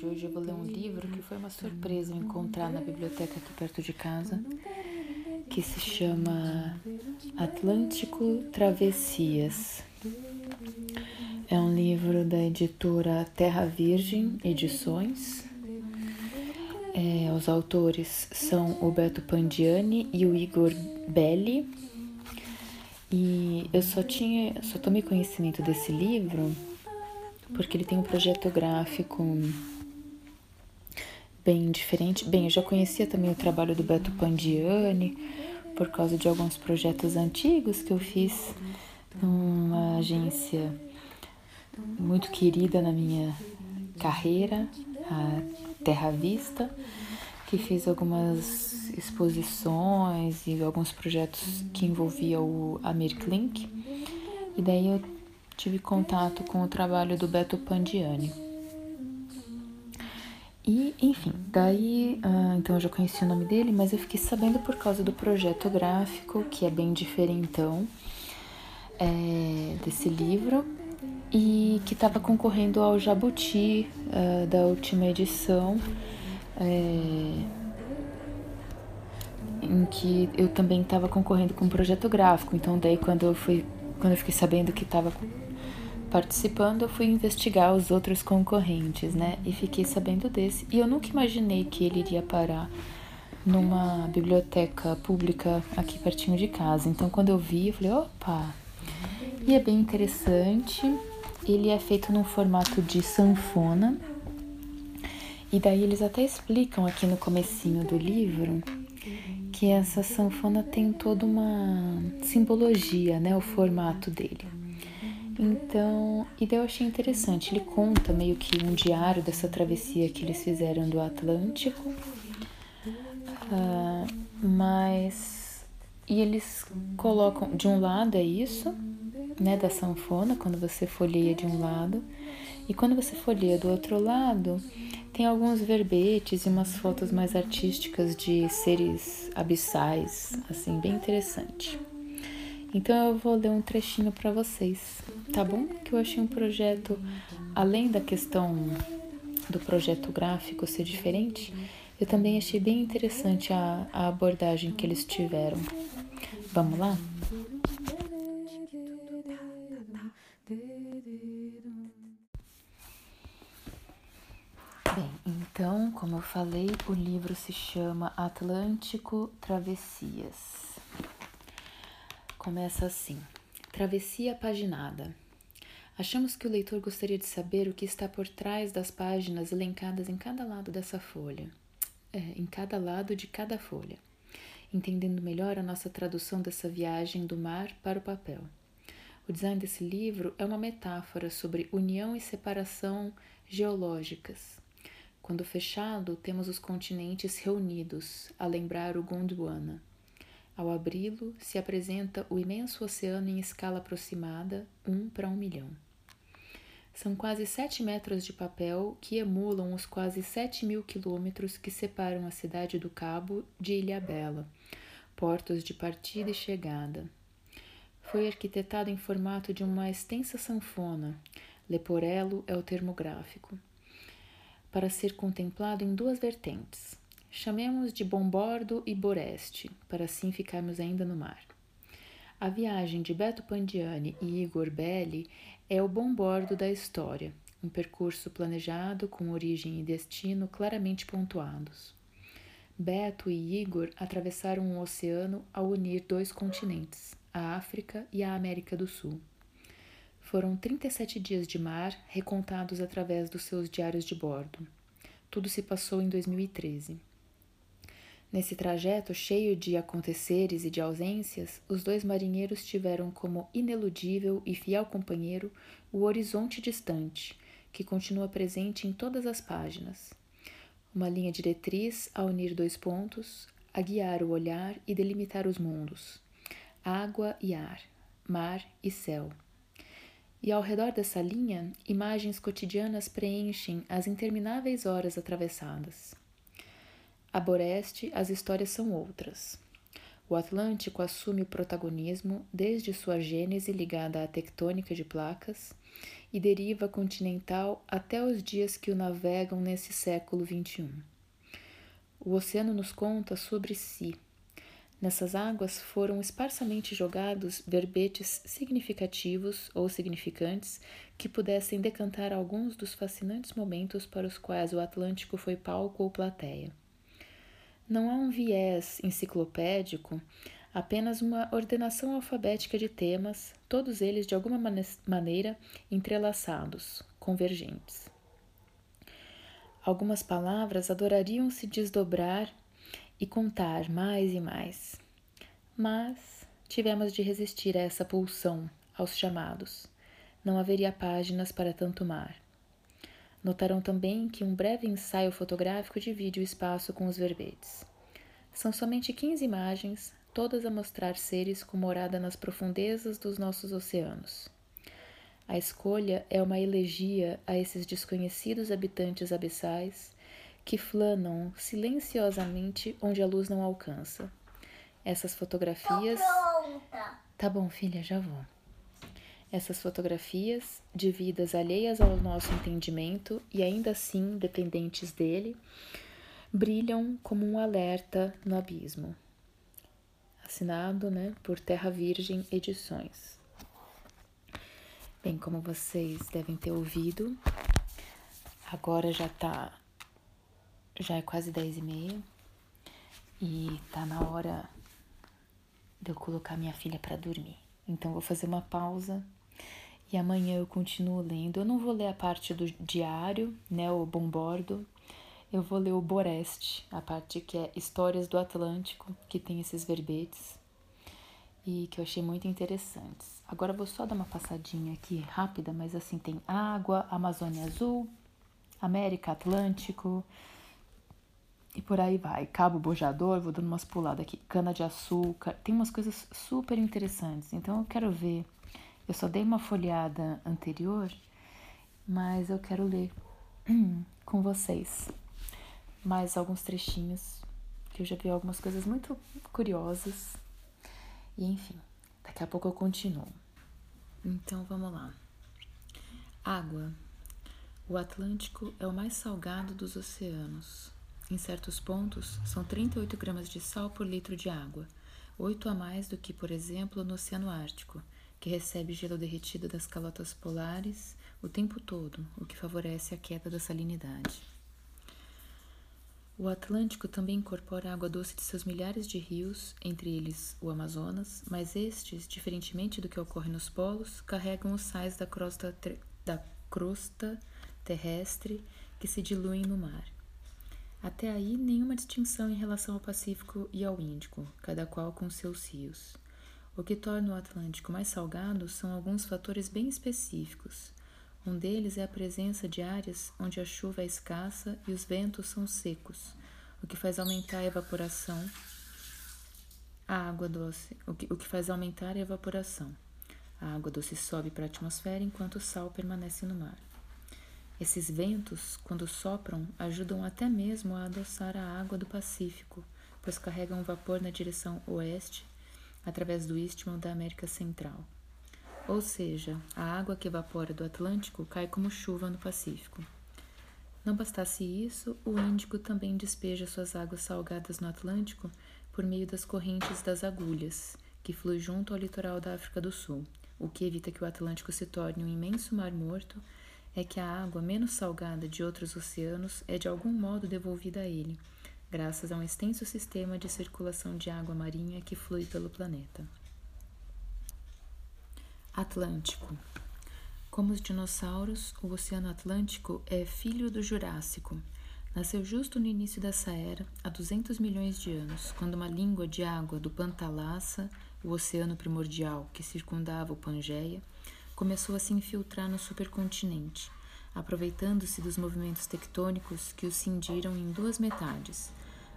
de hoje eu vou ler um livro que foi uma surpresa encontrar na biblioteca aqui perto de casa, que se chama Atlântico Travessias. É um livro da editora Terra Virgem Edições. É, os autores são o Beto Pandiani e o Igor Belli. E eu só tinha, só tomei conhecimento desse livro porque ele tem um projeto gráfico bem diferente. Bem, eu já conhecia também o trabalho do Beto Pandiani por causa de alguns projetos antigos que eu fiz numa agência muito querida na minha carreira, a Terra Vista, que fez algumas exposições e alguns projetos que envolviam o Amirklink. E daí eu tive contato com o trabalho do Beto Pandiani. E, enfim, daí, uh, então eu já conheci o nome dele, mas eu fiquei sabendo por causa do projeto gráfico, que é bem diferentão é, desse livro, e que estava concorrendo ao Jabuti uh, da última edição, é, em que eu também estava concorrendo com um projeto gráfico. Então, daí, quando eu fui, quando eu fiquei sabendo que estava participando, eu fui investigar os outros concorrentes, né? E fiquei sabendo desse. E eu nunca imaginei que ele iria parar numa biblioteca pública aqui pertinho de casa. Então, quando eu vi, eu falei, opa! E é bem interessante. Ele é feito num formato de sanfona. E daí eles até explicam aqui no comecinho do livro que essa sanfona tem toda uma simbologia, né, o formato dele. Então, e daí eu achei interessante. Ele conta meio que um diário dessa travessia que eles fizeram do Atlântico, uh, mas e eles colocam de um lado é isso, né, da sanfona quando você folheia de um lado e quando você folheia do outro lado tem alguns verbetes e umas fotos mais artísticas de seres abissais, assim, bem interessante. Então eu vou ler um trechinho para vocês, tá bom? Que eu achei um projeto, além da questão do projeto gráfico ser diferente, eu também achei bem interessante a, a abordagem que eles tiveram. Vamos lá? Bem, então, como eu falei, o livro se chama Atlântico Travessias. Começa assim: Travessia paginada. Achamos que o leitor gostaria de saber o que está por trás das páginas elencadas em cada lado dessa folha, é, em cada lado de cada folha, entendendo melhor a nossa tradução dessa viagem do mar para o papel. O design desse livro é uma metáfora sobre união e separação geológicas. Quando fechado, temos os continentes reunidos, a lembrar o Gondwana. Ao abri-lo, se apresenta o imenso oceano em escala aproximada, um para um milhão. São quase sete metros de papel que emulam os quase sete mil quilômetros que separam a cidade do Cabo de Ilhabela, portos de partida e chegada. Foi arquitetado em formato de uma extensa sanfona, leporello é o termo gráfico, para ser contemplado em duas vertentes. Chamemos de Bombordo e Boreste, para assim ficarmos ainda no mar. A viagem de Beto Pandiani e Igor Belli é o bombordo da história, um percurso planejado com origem e destino claramente pontuados. Beto e Igor atravessaram um oceano ao unir dois continentes, a África e a América do Sul. Foram 37 dias de mar recontados através dos seus diários de bordo. Tudo se passou em 2013. Nesse trajeto cheio de aconteceres e de ausências, os dois marinheiros tiveram como ineludível e fiel companheiro o horizonte distante, que continua presente em todas as páginas. Uma linha diretriz a unir dois pontos, a guiar o olhar e delimitar os mundos. água e ar, mar e céu. E ao redor dessa linha, imagens cotidianas preenchem as intermináveis horas atravessadas. A Boreste, as histórias são outras. O Atlântico assume o protagonismo desde sua gênese ligada à tectônica de placas e deriva continental até os dias que o navegam nesse século XXI. O oceano nos conta sobre si. Nessas águas foram esparsamente jogados verbetes significativos ou significantes que pudessem decantar alguns dos fascinantes momentos para os quais o Atlântico foi palco ou plateia. Não há um viés enciclopédico, apenas uma ordenação alfabética de temas, todos eles de alguma maneira entrelaçados, convergentes. Algumas palavras adorariam se desdobrar e contar mais e mais, mas tivemos de resistir a essa pulsão, aos chamados. Não haveria páginas para tanto mar. Notarão também que um breve ensaio fotográfico divide o espaço com os verbetes. São somente 15 imagens, todas a mostrar seres com morada nas profundezas dos nossos oceanos. A escolha é uma elegia a esses desconhecidos habitantes abissais que flanam silenciosamente onde a luz não alcança. Essas fotografias. Tá bom, filha, já vou. Essas fotografias, de vidas alheias ao nosso entendimento e ainda assim dependentes dele, brilham como um alerta no abismo. Assinado né, por Terra Virgem Edições. Bem, como vocês devem ter ouvido, agora já tá. Já é quase dez e meia e tá na hora de eu colocar minha filha para dormir. Então vou fazer uma pausa e amanhã eu continuo lendo. Eu não vou ler a parte do diário, né, o bombordo. Eu vou ler o Boreste, a parte que é Histórias do Atlântico, que tem esses verbetes e que eu achei muito interessantes. Agora eu vou só dar uma passadinha aqui rápida, mas assim tem água, Amazônia Azul, América Atlântico e por aí vai. Cabo Bojador, vou dando umas puladas aqui, cana de açúcar, tem umas coisas super interessantes. Então eu quero ver eu só dei uma folheada anterior, mas eu quero ler com vocês mais alguns trechinhos, que eu já vi algumas coisas muito curiosas. E enfim, daqui a pouco eu continuo. Então vamos lá. Água. O Atlântico é o mais salgado dos oceanos. Em certos pontos, são 38 gramas de sal por litro de água, 8 a mais do que, por exemplo, no Oceano Ártico, que recebe gelo derretido das calotas polares o tempo todo, o que favorece a queda da salinidade. O Atlântico também incorpora a água doce de seus milhares de rios, entre eles o Amazonas, mas estes, diferentemente do que ocorre nos polos, carregam os sais da crosta, da crosta terrestre que se diluem no mar. Até aí, nenhuma distinção em relação ao Pacífico e ao Índico, cada qual com seus rios. O que torna o Atlântico mais salgado são alguns fatores bem específicos. Um deles é a presença de áreas onde a chuva é escassa e os ventos são secos, o que faz aumentar a evaporação. A água doce, o que, o que faz aumentar a evaporação. A água doce sobe para a atmosfera enquanto o sal permanece no mar. Esses ventos, quando sopram, ajudam até mesmo a adoçar a água do Pacífico, pois carregam vapor na direção oeste através do istmo da América Central. Ou seja, a água que evapora do Atlântico cai como chuva no Pacífico. Não bastasse isso, o Índico também despeja suas águas salgadas no Atlântico por meio das correntes das agulhas, que flui junto ao litoral da África do Sul. O que evita que o Atlântico se torne um imenso mar morto é que a água menos salgada de outros oceanos é de algum modo devolvida a ele, graças a um extenso sistema de circulação de água marinha que flui pelo planeta. Atlântico. Como os dinossauros, o Oceano Atlântico é filho do Jurássico. Nasceu justo no início dessa era, há 200 milhões de anos, quando uma língua de água do Pantalassa, o oceano primordial que circundava o Pangeia, começou a se infiltrar no supercontinente, aproveitando-se dos movimentos tectônicos que o cindiram em duas metades,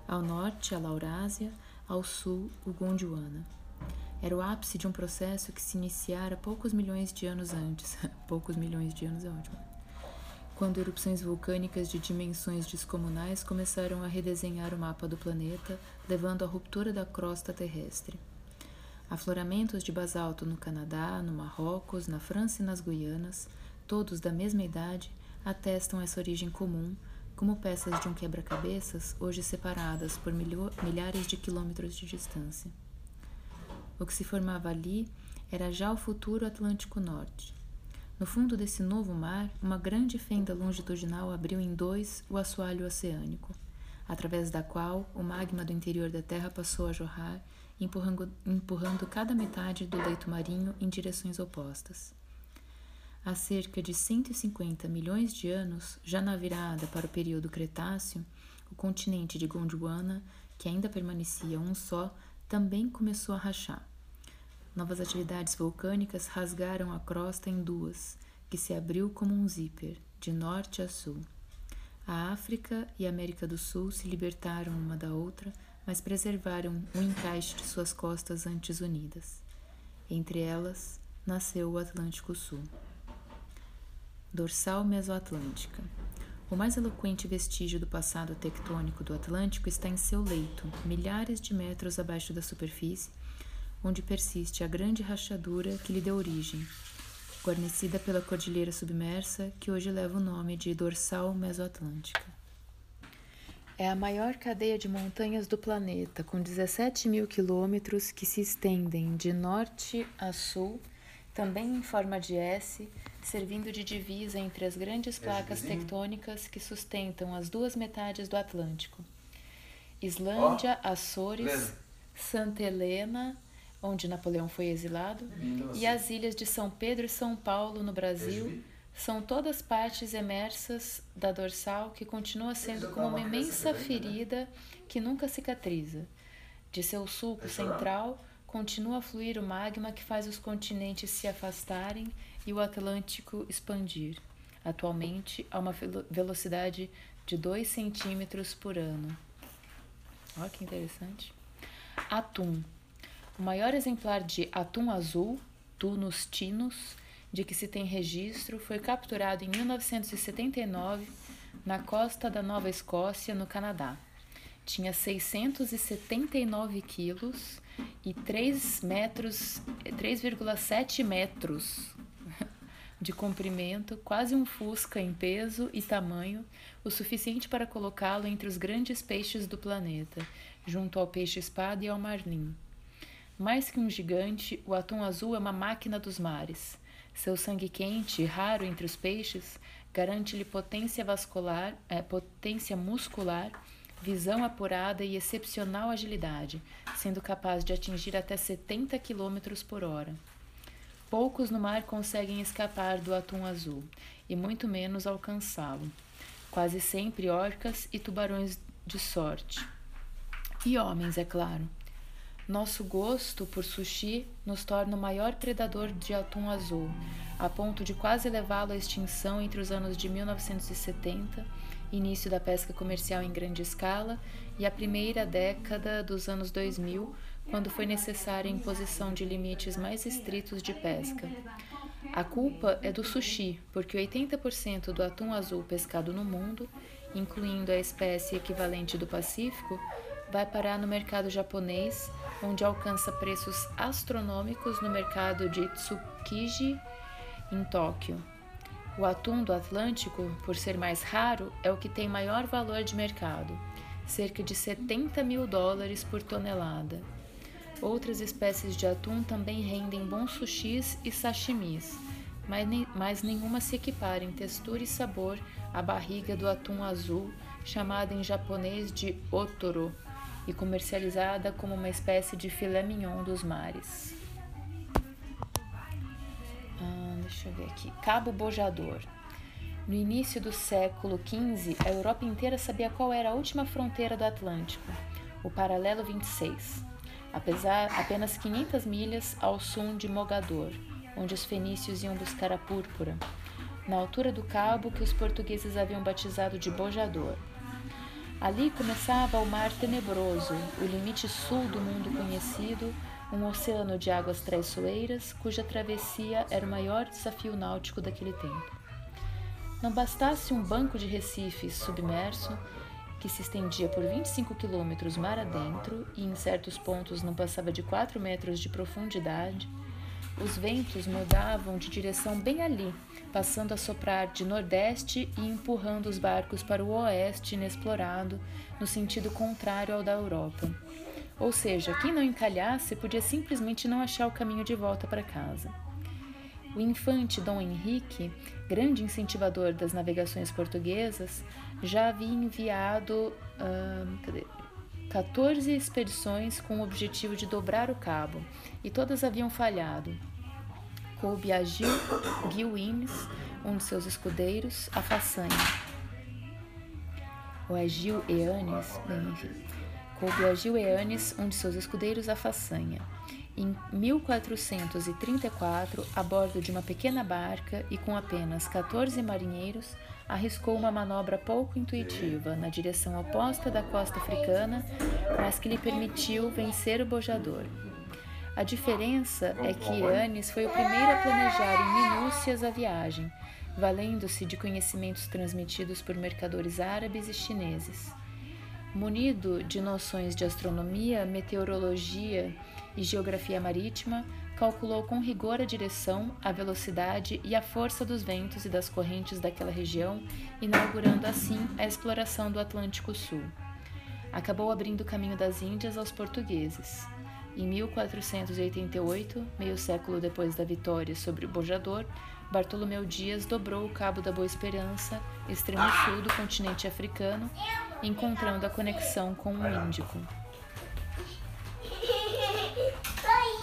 ao norte a Laurásia, ao sul o Gondwana. Era o ápice de um processo que se iniciara poucos milhões de anos antes. poucos milhões de anos é ótimo. Quando erupções vulcânicas de dimensões descomunais começaram a redesenhar o mapa do planeta, levando à ruptura da crosta terrestre. Afloramentos de basalto no Canadá, no Marrocos, na França e nas Guianas, todos da mesma idade, atestam essa origem comum, como peças de um quebra-cabeças, hoje separadas por milhares de quilômetros de distância. O que se formava ali era já o futuro Atlântico Norte. No fundo desse novo mar, uma grande fenda longitudinal abriu em dois o assoalho oceânico, através da qual o magma do interior da Terra passou a jorrar, empurrando, empurrando cada metade do leito marinho em direções opostas. Há cerca de 150 milhões de anos, já na virada para o período Cretáceo, o continente de Gondwana, que ainda permanecia um só, também começou a rachar. Novas atividades vulcânicas rasgaram a crosta em duas, que se abriu como um zíper, de norte a sul. A África e a América do Sul se libertaram uma da outra, mas preservaram o encaixe de suas costas antes unidas. Entre elas, nasceu o Atlântico Sul. Dorsal Mesoatlântica. O mais eloquente vestígio do passado tectônico do Atlântico está em seu leito, milhares de metros abaixo da superfície, onde persiste a grande rachadura que lhe deu origem, guarnecida pela cordilheira submersa que hoje leva o nome de Dorsal Mesoatlântica. É a maior cadeia de montanhas do planeta, com 17 mil quilômetros que se estendem de norte a sul, também em forma de S, servindo de divisa entre as grandes placas tectônicas que sustentam as duas metades do Atlântico. Islândia, oh, Açores, Santa Helena, onde Napoleão foi exilado, e as ilhas de São Pedro e São Paulo, no Brasil, são todas partes emersas da dorsal que continua sendo como uma imensa ferida que nunca cicatriza. De seu sulco central, continua a fluir o magma que faz os continentes se afastarem e o Atlântico expandir, atualmente a uma velocidade de 2 centímetros por ano. Olha que interessante. Atum. O maior exemplar de atum azul, Tunus tinus, de que se tem registro, foi capturado em 1979 na costa da Nova Escócia, no Canadá. Tinha 679 quilos e 3 metros, 3,7 metros de comprimento, quase um fusca em peso e tamanho, o suficiente para colocá-lo entre os grandes peixes do planeta, junto ao peixe-espada e ao marlim. Mais que um gigante, o atum azul é uma máquina dos mares. Seu sangue quente, raro entre os peixes, garante-lhe potência vascular, é, potência muscular, visão apurada e excepcional agilidade, sendo capaz de atingir até 70 km por hora. Poucos no mar conseguem escapar do atum azul, e muito menos alcançá-lo. Quase sempre orcas e tubarões de sorte. E homens, é claro. Nosso gosto por sushi nos torna o maior predador de atum azul, a ponto de quase levá-lo à extinção entre os anos de 1970, início da pesca comercial em grande escala, e a primeira década dos anos 2000, quando foi necessária a imposição de limites mais estritos de pesca. A culpa é do sushi, porque 80% do atum azul pescado no mundo, incluindo a espécie equivalente do Pacífico, vai parar no mercado japonês, onde alcança preços astronômicos no mercado de Tsukiji, em Tóquio. O atum do Atlântico, por ser mais raro, é o que tem maior valor de mercado, cerca de 70 mil dólares por tonelada. Outras espécies de atum também rendem bons sushis e sashimis, mas, mas nenhuma se equipara em textura e sabor à barriga do atum azul, chamada em japonês de otoro, e comercializada como uma espécie de filé mignon dos mares. Ah, deixa eu ver aqui. Cabo Bojador. No início do século XV, a Europa inteira sabia qual era a última fronteira do Atlântico, o paralelo 26 apesar apenas 500 milhas ao sul de Mogador, onde os fenícios iam buscar a púrpura, na altura do cabo que os portugueses haviam batizado de Bojador. Ali começava o Mar Tenebroso, o limite sul do mundo conhecido, um oceano de águas traiçoeiras, cuja travessia era o maior desafio náutico daquele tempo. Não bastasse um banco de recifes submerso, que se estendia por 25 quilômetros mar adentro e em certos pontos não passava de 4 metros de profundidade, os ventos mudavam de direção bem ali, passando a soprar de nordeste e empurrando os barcos para o oeste inexplorado, no sentido contrário ao da Europa. Ou seja, quem não encalhasse podia simplesmente não achar o caminho de volta para casa. O infante Dom Henrique, grande incentivador das navegações portuguesas, já havia enviado uh, 14 expedições com o objetivo de dobrar o cabo, e todas haviam falhado. Coube a Gil Guilwins, um de seus escudeiros, a façanha. Ou é Gil Eanes, bem, enfim coube a Gil Eanes, um de seus escudeiros, a façanha. Em 1434, a bordo de uma pequena barca e com apenas 14 marinheiros, arriscou uma manobra pouco intuitiva na direção oposta da costa africana, mas que lhe permitiu vencer o bojador. A diferença é que Eanes foi o primeiro a planejar em minúcias a viagem, valendo-se de conhecimentos transmitidos por mercadores árabes e chineses. Munido de noções de astronomia, meteorologia e geografia marítima, calculou com rigor a direção, a velocidade e a força dos ventos e das correntes daquela região, inaugurando assim a exploração do Atlântico Sul. Acabou abrindo o caminho das Índias aos portugueses. Em 1488, meio século depois da vitória sobre o Bojador, Bartolomeu Dias dobrou o Cabo da Boa Esperança, extremo sul do continente africano, encontrando a conexão com o Índico.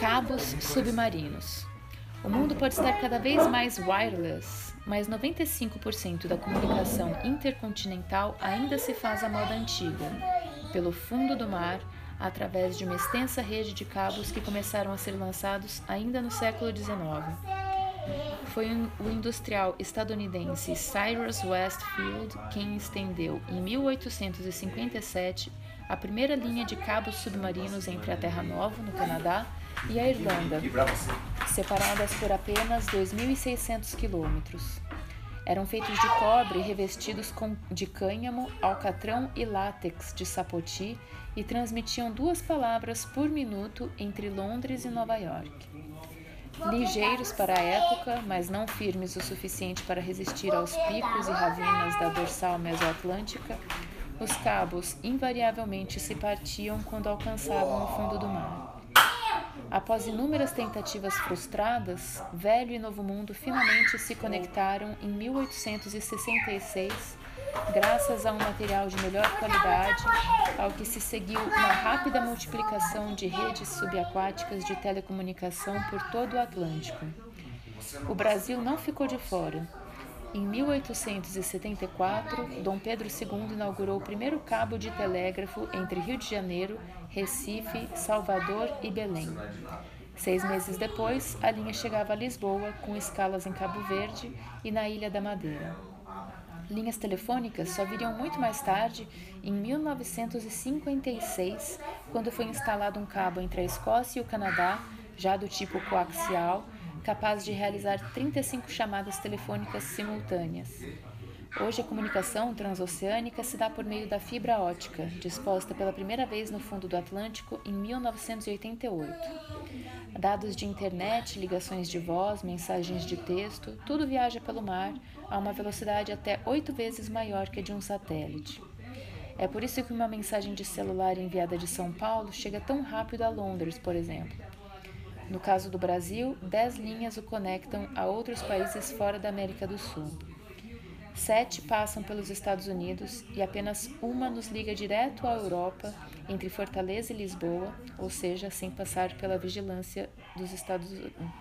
Cabos submarinos. O mundo pode estar cada vez mais wireless, mas 95% da comunicação intercontinental ainda se faz à moda antiga, pelo fundo do mar, através de uma extensa rede de cabos que começaram a ser lançados ainda no século XIX. Foi o industrial estadunidense Cyrus Westfield quem estendeu, em 1857, a primeira linha de cabos submarinos entre a Terra Nova, no Canadá, e a Irlanda, separadas por apenas 2.600 quilômetros. Eram feitos de cobre revestidos com, de cânhamo, alcatrão e látex de sapoti e transmitiam duas palavras por minuto entre Londres e Nova York ligeiros para a época, mas não firmes o suficiente para resistir aos picos e ravinas da dorsal mesoatlântica, os cabos invariavelmente se partiam quando alcançavam o fundo do mar. Após inúmeras tentativas frustradas, Velho e Novo Mundo finalmente se conectaram em 1866 graças a um material de melhor qualidade, ao que se seguiu uma rápida multiplicação de redes subaquáticas de telecomunicação por todo o Atlântico. O Brasil não ficou de fora. Em 1874, Dom Pedro II inaugurou o primeiro cabo de telégrafo entre Rio de Janeiro, Recife, Salvador e Belém. Seis meses depois, a linha chegava a Lisboa, com escalas em Cabo Verde e na Ilha da Madeira. Linhas telefônicas só viriam muito mais tarde, em 1956, quando foi instalado um cabo entre a Escócia e o Canadá, já do tipo coaxial, capaz de realizar 35 chamadas telefônicas simultâneas. Hoje, a comunicação transoceânica se dá por meio da fibra ótica, disposta pela primeira vez no fundo do Atlântico em 1988. Dados de internet, ligações de voz, mensagens de texto, tudo viaja pelo mar a uma velocidade até oito vezes maior que a de um satélite. É por isso que uma mensagem de celular enviada de São Paulo chega tão rápido a Londres, por exemplo. No caso do Brasil, dez linhas o conectam a outros países fora da América do Sul. Sete passam pelos Estados Unidos e apenas uma nos liga direto à Europa, entre Fortaleza e Lisboa, ou seja, sem passar pela vigilância dos, estados,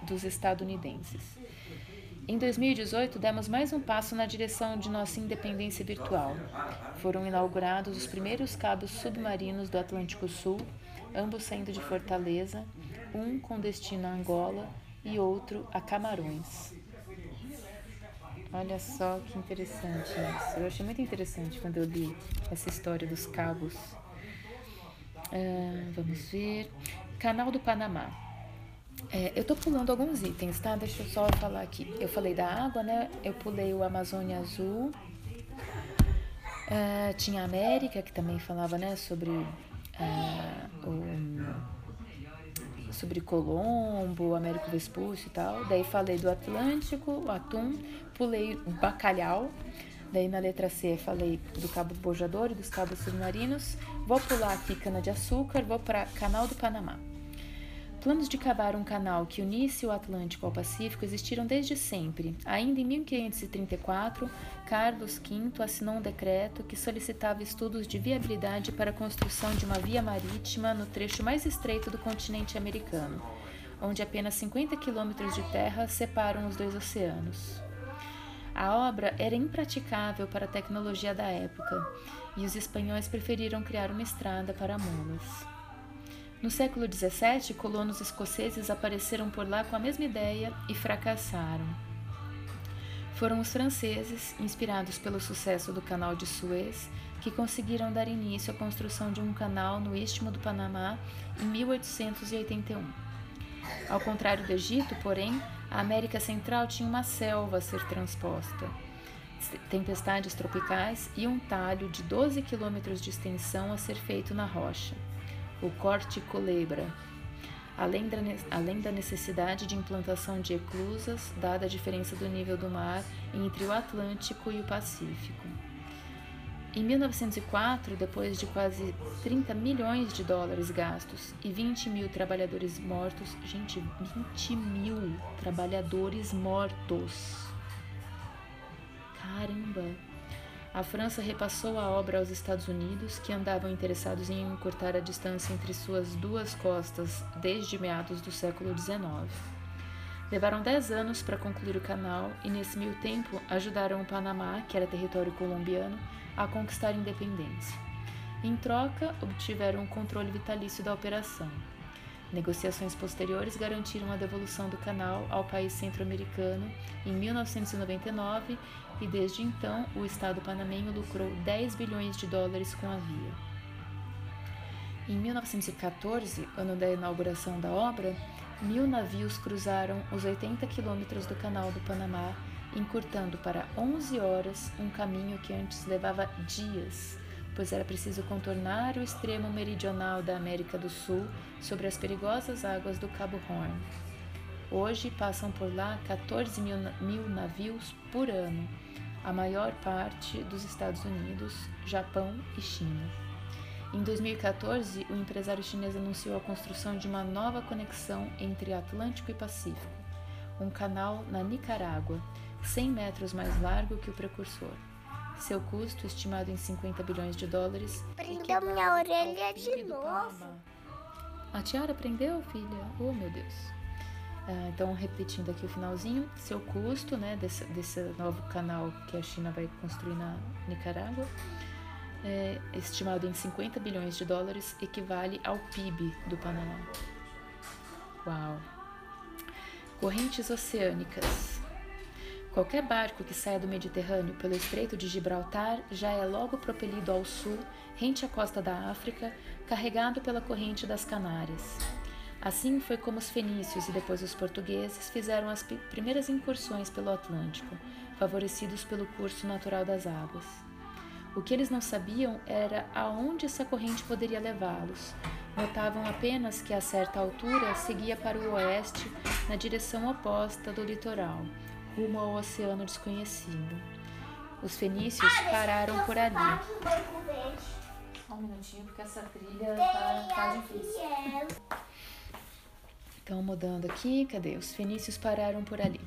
dos estadunidenses. Em 2018, demos mais um passo na direção de nossa independência virtual. Foram inaugurados os primeiros cabos submarinos do Atlântico Sul, ambos saindo de Fortaleza, um com destino a Angola e outro a Camarões. Olha só que interessante isso. Eu achei muito interessante quando eu li essa história dos cabos. Uh, vamos ver. Canal do Panamá. É, eu tô pulando alguns itens, tá? Deixa eu só falar aqui. Eu falei da água, né? Eu pulei o Amazônia Azul. É, tinha a América, que também falava, né, sobre é, o, sobre Colombo, Américo Vespúcio e tal. Daí falei do Atlântico, o atum, pulei bacalhau. Daí na letra C falei do Cabo Bojador e dos cabos submarinos. Vou pular aqui cana-de-açúcar, vou para Canal do Panamá. Planos de cavar um canal que unisse o Atlântico ao Pacífico existiram desde sempre. Ainda em 1534, Carlos V assinou um decreto que solicitava estudos de viabilidade para a construção de uma via marítima no trecho mais estreito do continente americano, onde apenas 50 quilômetros de terra separam os dois oceanos. A obra era impraticável para a tecnologia da época e os espanhóis preferiram criar uma estrada para mulas. No século XVII, colonos escoceses apareceram por lá com a mesma ideia e fracassaram. Foram os franceses, inspirados pelo sucesso do Canal de Suez, que conseguiram dar início à construção de um canal no Istmo do Panamá em 1881. Ao contrário do Egito, porém, a América Central tinha uma selva a ser transposta, tempestades tropicais e um talho de 12 quilômetros de extensão a ser feito na rocha o corte colebra, além da, necessidade de implantação de eclusas, dada a diferença do nível do mar entre o Atlântico e o Pacífico. Em 1904, depois de quase 30 milhões de dólares gastos e 20 mil trabalhadores mortos, gente, 20 mil trabalhadores mortos. Caramba! a França repassou a obra aos Estados Unidos, que andavam interessados em encurtar a distância entre suas duas costas desde meados do século XIX. Levaram dez anos para concluir o canal e, nesse meio tempo, ajudaram o Panamá, que era território colombiano, a conquistar independência. Em troca, obtiveram o controle vitalício da operação. Negociações posteriores garantiram a devolução do canal ao país centro-americano em 1999 e desde então o Estado panamenho lucrou 10 bilhões de dólares com a via. Em 1914, ano da inauguração da obra, mil navios cruzaram os 80 quilômetros do Canal do Panamá, encurtando para 11 horas um caminho que antes levava dias, pois era preciso contornar o extremo meridional da América do Sul sobre as perigosas águas do Cabo Horn. Hoje passam por lá 14 mil, mil navios por ano, a maior parte dos Estados Unidos, Japão e China. Em 2014, o empresário chinês anunciou a construção de uma nova conexão entre Atlântico e Pacífico, um canal na Nicarágua, 100 metros mais largo que o precursor. Seu custo, estimado em 50 bilhões de dólares. Prendeu minha orelha de novo. A tiara prendeu, filha? Oh, meu Deus. Ah, então, repetindo aqui o finalzinho, seu custo né, desse, desse novo canal que a China vai construir na Nicarágua, é, estimado em 50 bilhões de dólares, equivale ao PIB do Panamá. Uau! Correntes oceânicas. Qualquer barco que saia do Mediterrâneo pelo Estreito de Gibraltar já é logo propelido ao sul, rente à costa da África, carregado pela corrente das Canárias. Assim foi como os fenícios e depois os portugueses fizeram as primeiras incursões pelo Atlântico, favorecidos pelo curso natural das águas. O que eles não sabiam era aonde essa corrente poderia levá-los. Notavam apenas que a certa altura seguia para o oeste, na direção oposta do litoral, rumo ao oceano desconhecido. Os fenícios pararam por ali. Um minutinho, porque essa trilha tá, tá difícil. Então, mudando aqui, cadê? Os fenícios pararam por ali.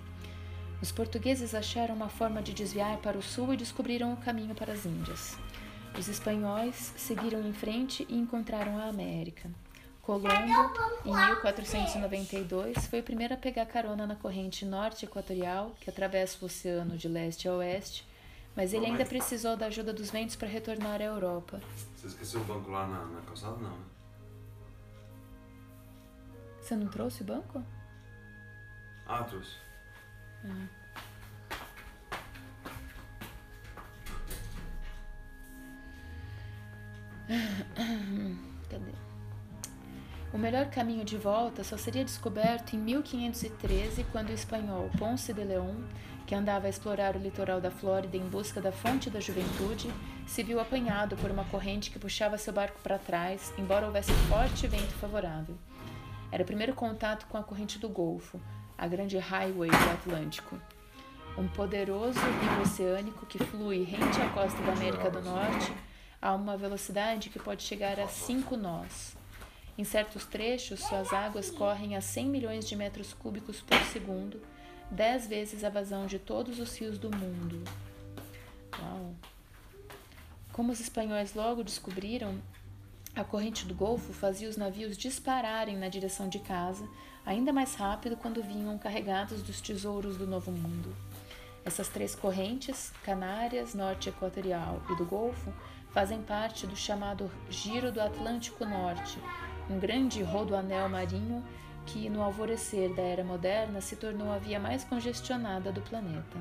Os portugueses acharam uma forma de desviar para o sul e descobriram o caminho para as Índias. Os espanhóis seguiram em frente e encontraram a América. Colombo, em 1492, foi o primeiro a pegar carona na corrente norte equatorial, que atravessa o oceano de leste a oeste, mas ele ainda precisou da ajuda dos ventos para retornar à Europa. Você esqueceu o banco lá na, na calçada? Não, né? Você não trouxe o banco? Ah, trouxe. Ah. Cadê? O melhor caminho de volta só seria descoberto em 1513, quando o espanhol Ponce de León, que andava a explorar o litoral da Flórida em busca da fonte da juventude, se viu apanhado por uma corrente que puxava seu barco para trás, embora houvesse forte vento favorável. Era o primeiro contato com a corrente do Golfo, a grande highway do Atlântico. Um poderoso rio oceânico que flui rente à costa da América do Norte a uma velocidade que pode chegar a 5 nós. Em certos trechos, suas águas correm a 100 milhões de metros cúbicos por segundo, dez vezes a vazão de todos os rios do mundo. Uau! Como os espanhóis logo descobriram, a corrente do Golfo fazia os navios dispararem na direção de casa, ainda mais rápido quando vinham carregados dos tesouros do Novo Mundo. Essas três correntes, Canárias, Norte Equatorial e do Golfo, fazem parte do chamado Giro do Atlântico Norte, um grande rodoanel marinho que, no alvorecer da era moderna, se tornou a via mais congestionada do planeta.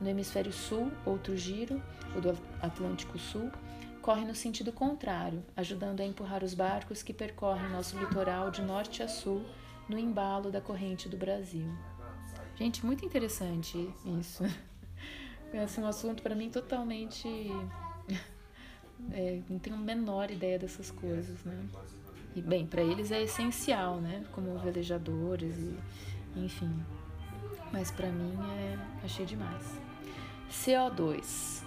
No hemisfério sul, outro giro, o do Atlântico Sul, corre no sentido contrário, ajudando a empurrar os barcos que percorrem nosso litoral de norte a sul no embalo da corrente do Brasil. Gente, muito interessante isso. Esse é um assunto para mim totalmente. É, não tenho a menor ideia dessas coisas, né? E, bem, para eles é essencial, né? Como velejadores e. enfim. Mas para mim é. achei demais. CO2.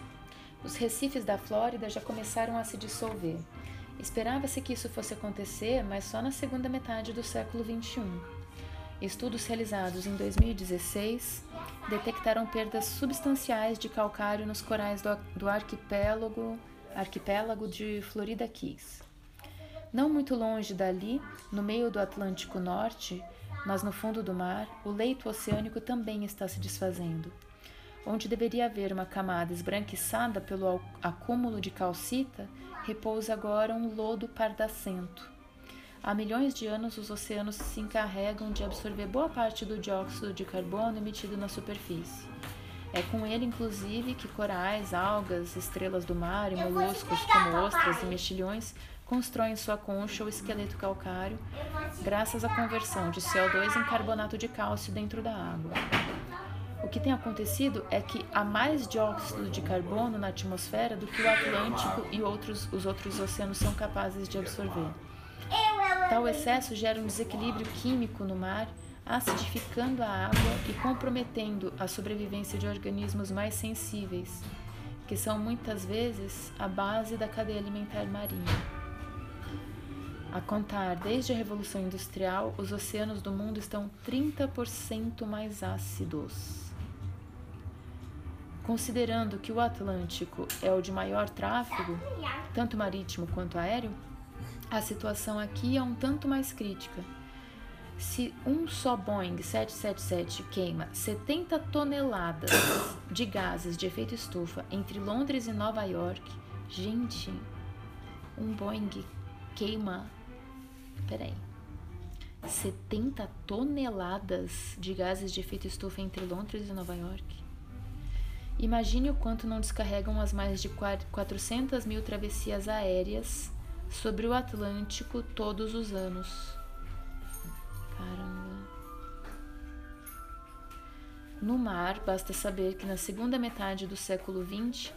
Os recifes da Flórida já começaram a se dissolver. Esperava-se que isso fosse acontecer, mas só na segunda metade do século XXI. Estudos realizados em 2016 detectaram perdas substanciais de calcário nos corais do, do arquipélago, arquipélago de Florida Keys. Não muito longe dali, no meio do Atlântico Norte, mas no fundo do mar, o leito oceânico também está se desfazendo. Onde deveria haver uma camada esbranquiçada pelo acúmulo de calcita, repousa agora um lodo pardacento. Há milhões de anos, os oceanos se encarregam de absorver boa parte do dióxido de carbono emitido na superfície. É com ele, inclusive, que corais, algas, estrelas do mar e moluscos como ostras e mexilhões constroem sua concha ou esqueleto calcário, graças à conversão de CO2 em carbonato de cálcio dentro da água. O que tem acontecido é que há mais dióxido de carbono na atmosfera do que o Atlântico e outros, os outros oceanos são capazes de absorver. Tal excesso gera um desequilíbrio químico no mar, acidificando a água e comprometendo a sobrevivência de organismos mais sensíveis, que são muitas vezes a base da cadeia alimentar marinha. A contar desde a Revolução Industrial, os oceanos do mundo estão 30% mais ácidos. Considerando que o Atlântico é o de maior tráfego, tanto marítimo quanto aéreo, a situação aqui é um tanto mais crítica. Se um só Boeing 777 queima 70 toneladas de gases de efeito estufa entre Londres e Nova York, gente, um Boeing queima. Peraí. 70 toneladas de gases de efeito estufa entre Londres e Nova York? Imagine o quanto não descarregam as mais de 400 mil travessias aéreas sobre o Atlântico todos os anos. Caramba. No mar, basta saber que na segunda metade do século XX,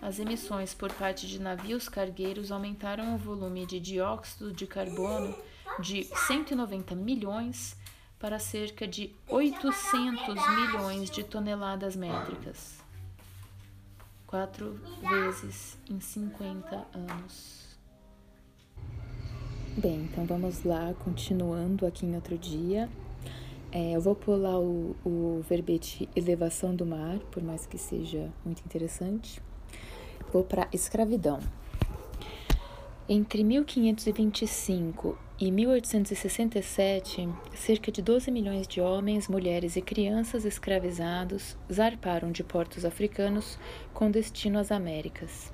as emissões por parte de navios cargueiros aumentaram o volume de dióxido de carbono de 190 milhões para cerca de 800 milhões de toneladas métricas. Quatro vezes em 50 anos. Bem, então vamos lá, continuando aqui em outro dia. É, eu vou pular o, o verbete elevação do mar, por mais que seja muito interessante. Vou para escravidão. Entre 1525 e 1867, cerca de 12 milhões de homens, mulheres e crianças escravizados zarparam de portos africanos com destino às Américas.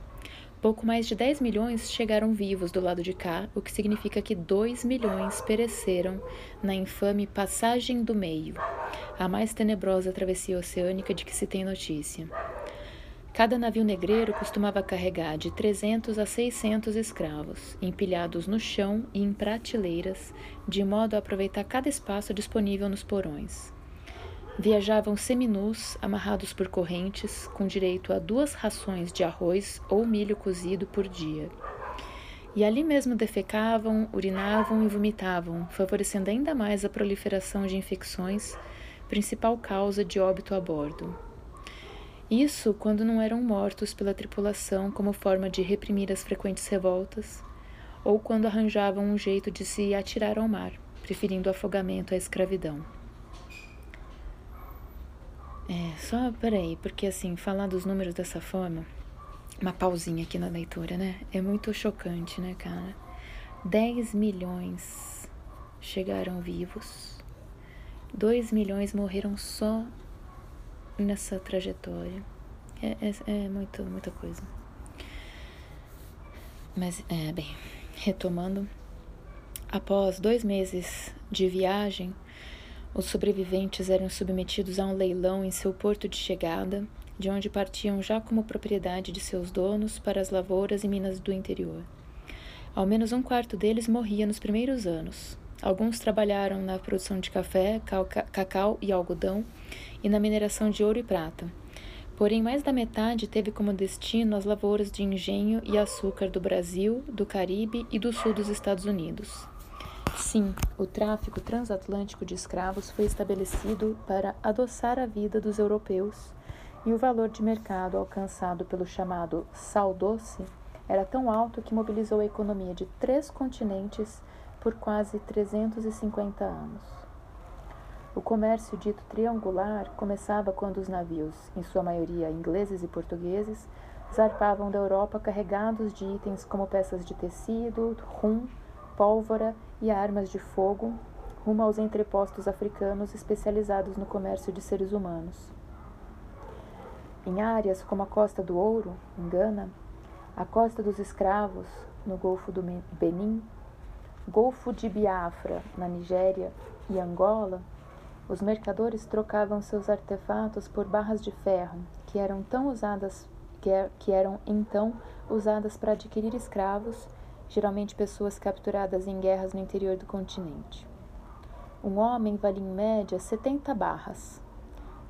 Pouco mais de 10 milhões chegaram vivos do lado de cá, o que significa que 2 milhões pereceram na infame Passagem do Meio, a mais tenebrosa travessia oceânica de que se tem notícia. Cada navio negreiro costumava carregar de 300 a 600 escravos, empilhados no chão e em prateleiras, de modo a aproveitar cada espaço disponível nos porões. Viajavam seminus, amarrados por correntes, com direito a duas rações de arroz ou milho cozido por dia. E ali mesmo defecavam, urinavam e vomitavam, favorecendo ainda mais a proliferação de infecções, principal causa de óbito a bordo. Isso quando não eram mortos pela tripulação como forma de reprimir as frequentes revoltas, ou quando arranjavam um jeito de se atirar ao mar, preferindo afogamento à escravidão. É, só peraí, porque assim, falar dos números dessa forma, uma pausinha aqui na leitura, né? É muito chocante, né, cara? 10 milhões chegaram vivos, 2 milhões morreram só nessa trajetória. É, é, é muito, muita coisa. Mas, é, bem, retomando, após dois meses de viagem, os sobreviventes eram submetidos a um leilão em seu porto de chegada, de onde partiam já como propriedade de seus donos para as lavouras e minas do interior. Ao menos um quarto deles morria nos primeiros anos. Alguns trabalharam na produção de café, cacau e algodão e na mineração de ouro e prata. Porém, mais da metade teve como destino as lavouras de engenho e açúcar do Brasil, do Caribe e do sul dos Estados Unidos. Sim, o tráfico transatlântico de escravos foi estabelecido para adoçar a vida dos europeus, e o valor de mercado alcançado pelo chamado sal doce era tão alto que mobilizou a economia de três continentes por quase 350 anos. O comércio dito triangular começava quando os navios, em sua maioria ingleses e portugueses, zarpavam da Europa carregados de itens como peças de tecido, rum, pólvora e armas de fogo rumo aos entrepostos africanos especializados no comércio de seres humanos. Em áreas como a Costa do Ouro, em Gana, a Costa dos Escravos, no Golfo do Benin, Golfo de Biafra, na Nigéria e Angola, os mercadores trocavam seus artefatos por barras de ferro, que eram tão usadas er, que eram então usadas para adquirir escravos geralmente pessoas capturadas em guerras no interior do continente. Um homem valia em média 70 barras,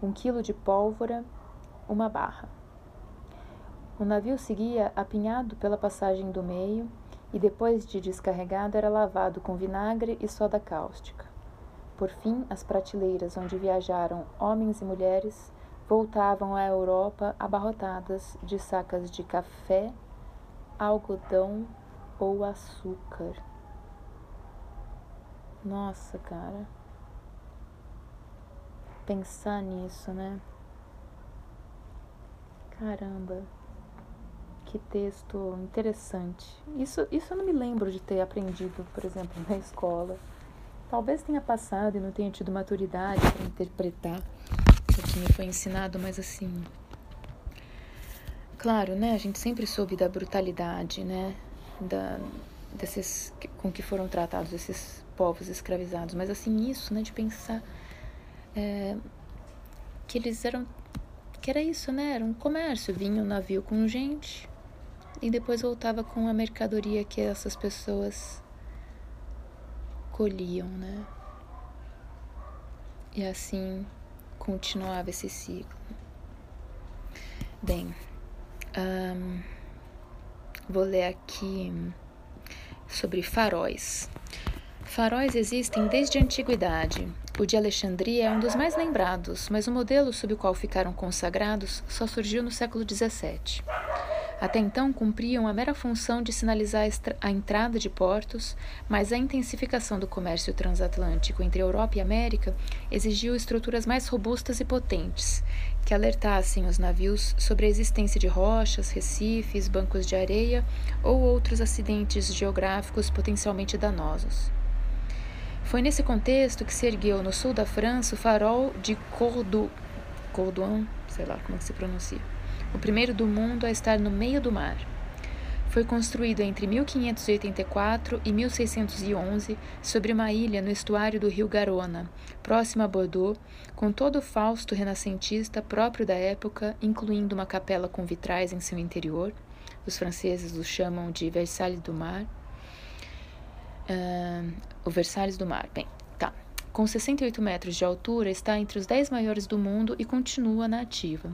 um quilo de pólvora, uma barra. O navio seguia apinhado pela passagem do meio e, depois de descarregado, era lavado com vinagre e soda cáustica. Por fim, as prateleiras onde viajaram homens e mulheres voltavam à Europa abarrotadas de sacas de café, algodão ou açúcar. Nossa, cara. Pensar nisso, né? Caramba. Que texto interessante. Isso, isso eu não me lembro de ter aprendido, por exemplo, na escola. Talvez tenha passado e não tenha tido maturidade para interpretar o que me foi ensinado, mas assim. Claro, né? A gente sempre soube da brutalidade, né? da, desses com que foram tratados esses povos escravizados, mas assim isso, né, de pensar é, que eles eram que era isso, né? Era um comércio, vinha um navio com gente e depois voltava com a mercadoria que essas pessoas colhiam, né? E assim continuava esse ciclo. Bem, um, Vou ler aqui sobre faróis. Faróis existem desde a antiguidade. O de Alexandria é um dos mais lembrados, mas o modelo sob o qual ficaram consagrados só surgiu no século XVII. Até então cumpriam a mera função de sinalizar a entrada de portos, mas a intensificação do comércio transatlântico entre Europa e América exigiu estruturas mais robustas e potentes, que alertassem os navios sobre a existência de rochas, recifes, bancos de areia ou outros acidentes geográficos potencialmente danosos. Foi nesse contexto que se ergueu no sul da França o farol de Cordoue, Cordouan, sei lá como é se pronuncia o primeiro do mundo a estar no meio do mar. Foi construído entre 1584 e 1611 sobre uma ilha no estuário do rio Garona, próximo a Bordeaux, com todo o fausto renascentista próprio da época, incluindo uma capela com vitrais em seu interior. Os franceses o chamam de Versalhes do Mar. Uh, o Versalhes do Mar. Bem, tá. Com 68 metros de altura, está entre os 10 maiores do mundo e continua na ativa.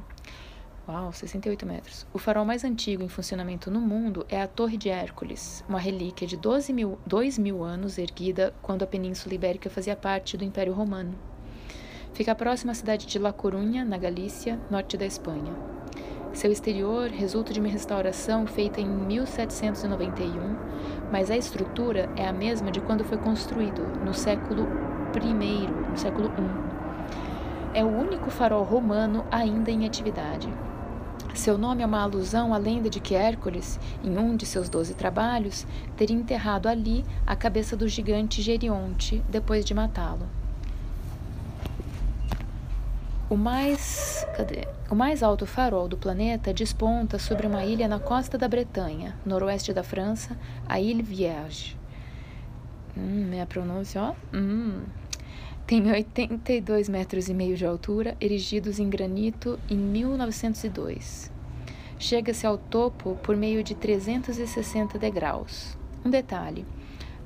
Uau, 68 metros. O farol mais antigo em funcionamento no mundo é a Torre de Hércules, uma relíquia de 12 mil, 2 mil anos erguida quando a Península Ibérica fazia parte do Império Romano. Fica próxima à cidade de La Corunha, na Galícia, norte da Espanha. Seu exterior resulta de uma restauração feita em 1791, mas a estrutura é a mesma de quando foi construído, no século I, no século I. É o único farol romano ainda em atividade. Seu nome é uma alusão à lenda de que Hércules, em um de seus doze trabalhos, teria enterrado ali a cabeça do gigante Gerionte depois de matá-lo. O mais, cadê? o mais alto farol do planeta desponta sobre uma ilha na costa da Bretanha, noroeste da França, a Ile Vierge. Hum, minha pronúncia, ó. Hum. Tem 82 metros e meio de altura, erigidos em granito em 1902. Chega-se ao topo por meio de 360 degraus. Um detalhe: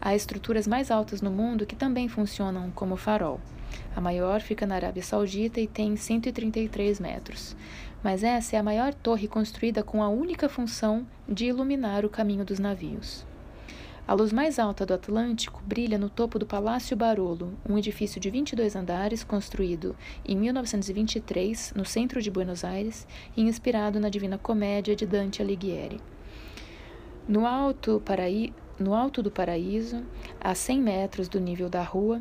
há estruturas mais altas no mundo que também funcionam como farol. A maior fica na Arábia Saudita e tem 133 metros. Mas essa é a maior torre construída com a única função de iluminar o caminho dos navios. A luz mais alta do Atlântico brilha no topo do Palácio Barolo, um edifício de 22 andares construído em 1923 no centro de Buenos Aires e inspirado na Divina Comédia de Dante Alighieri. No alto, paraí no alto do paraíso, a 100 metros do nível da rua,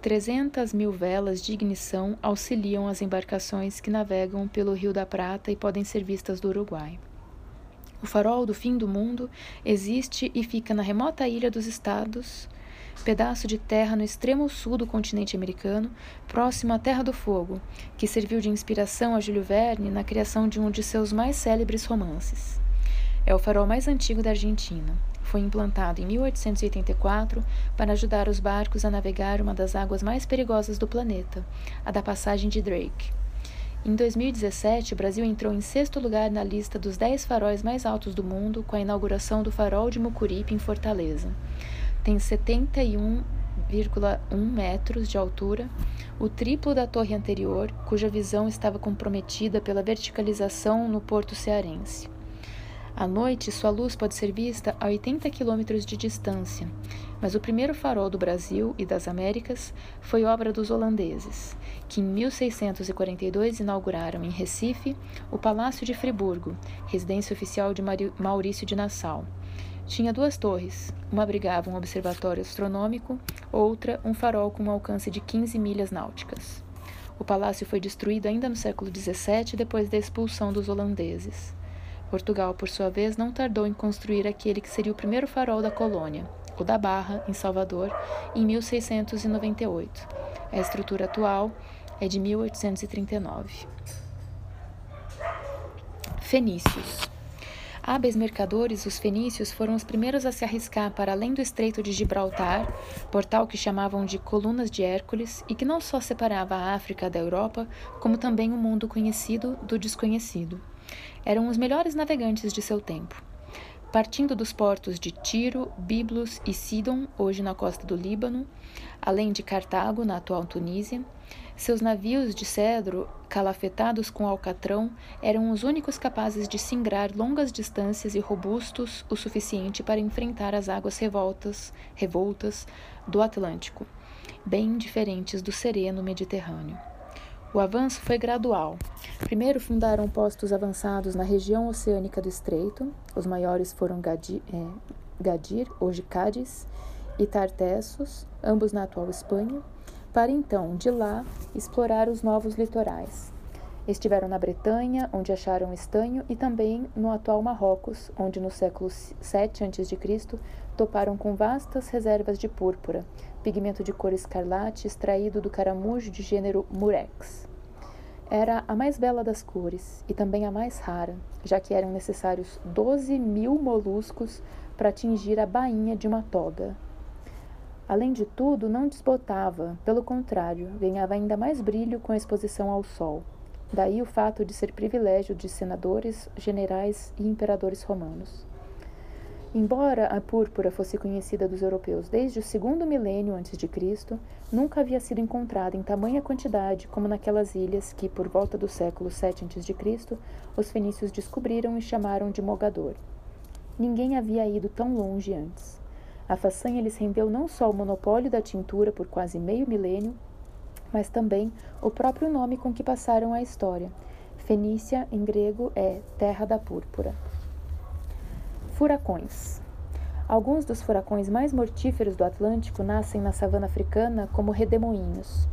300 mil velas de ignição auxiliam as embarcações que navegam pelo Rio da Prata e podem ser vistas do Uruguai. O farol do fim do mundo existe e fica na remota ilha dos Estados, pedaço de terra no extremo sul do continente americano, próximo à Terra do Fogo, que serviu de inspiração a Júlio Verne na criação de um de seus mais célebres romances. É o farol mais antigo da Argentina. Foi implantado em 1884 para ajudar os barcos a navegar uma das águas mais perigosas do planeta, a da passagem de Drake. Em 2017, o Brasil entrou em sexto lugar na lista dos 10 faróis mais altos do mundo com a inauguração do farol de Mucuripe em Fortaleza. Tem 71,1 metros de altura, o triplo da torre anterior, cuja visão estava comprometida pela verticalização no porto cearense. À noite, sua luz pode ser vista a 80 quilômetros de distância, mas o primeiro farol do Brasil e das Américas foi obra dos holandeses, que em 1642 inauguraram em Recife o Palácio de Friburgo, residência oficial de Maurício de Nassau. Tinha duas torres, uma abrigava um observatório astronômico, outra um farol com um alcance de 15 milhas náuticas. O palácio foi destruído ainda no século XVII, depois da expulsão dos holandeses. Portugal, por sua vez, não tardou em construir aquele que seria o primeiro farol da colônia, o da Barra, em Salvador, em 1698. A estrutura atual é de 1839. Fenícios. Hábeis mercadores, os fenícios foram os primeiros a se arriscar para além do Estreito de Gibraltar, portal que chamavam de Colunas de Hércules e que não só separava a África da Europa, como também o mundo conhecido do desconhecido eram os melhores navegantes de seu tempo. Partindo dos portos de Tiro, Biblos e Sidon, hoje na costa do Líbano, além de Cartago, na atual Tunísia, seus navios de cedro, calafetados com alcatrão, eram os únicos capazes de singrar longas distâncias e robustos o suficiente para enfrentar as águas revoltas, revoltas do Atlântico, bem diferentes do sereno Mediterrâneo. O avanço foi gradual. Primeiro fundaram postos avançados na região oceânica do Estreito. Os maiores foram Gadir, é, Gadir hoje Cádiz, e Tartessos, ambos na atual Espanha, para então, de lá, explorar os novos litorais. Estiveram na Bretanha, onde acharam estanho, e também no atual Marrocos, onde no século VII a.C. toparam com vastas reservas de púrpura, pigmento de cor escarlate extraído do caramujo de gênero murex. Era a mais bela das cores e também a mais rara, já que eram necessários 12 mil moluscos para atingir a bainha de uma toga. Além de tudo, não desbotava, pelo contrário, ganhava ainda mais brilho com a exposição ao sol. Daí o fato de ser privilégio de senadores, generais e imperadores romanos. Embora a púrpura fosse conhecida dos europeus desde o segundo milênio antes de Cristo, nunca havia sido encontrada em tamanha quantidade como naquelas ilhas que, por volta do século 7 a.C., os fenícios descobriram e chamaram de Mogador. Ninguém havia ido tão longe antes. A façanha lhes rendeu não só o monopólio da tintura por quase meio milênio, mas também o próprio nome com que passaram a história. Fenícia, em grego, é terra da púrpura. Furacões. Alguns dos furacões mais mortíferos do Atlântico nascem na savana africana como redemoinhos.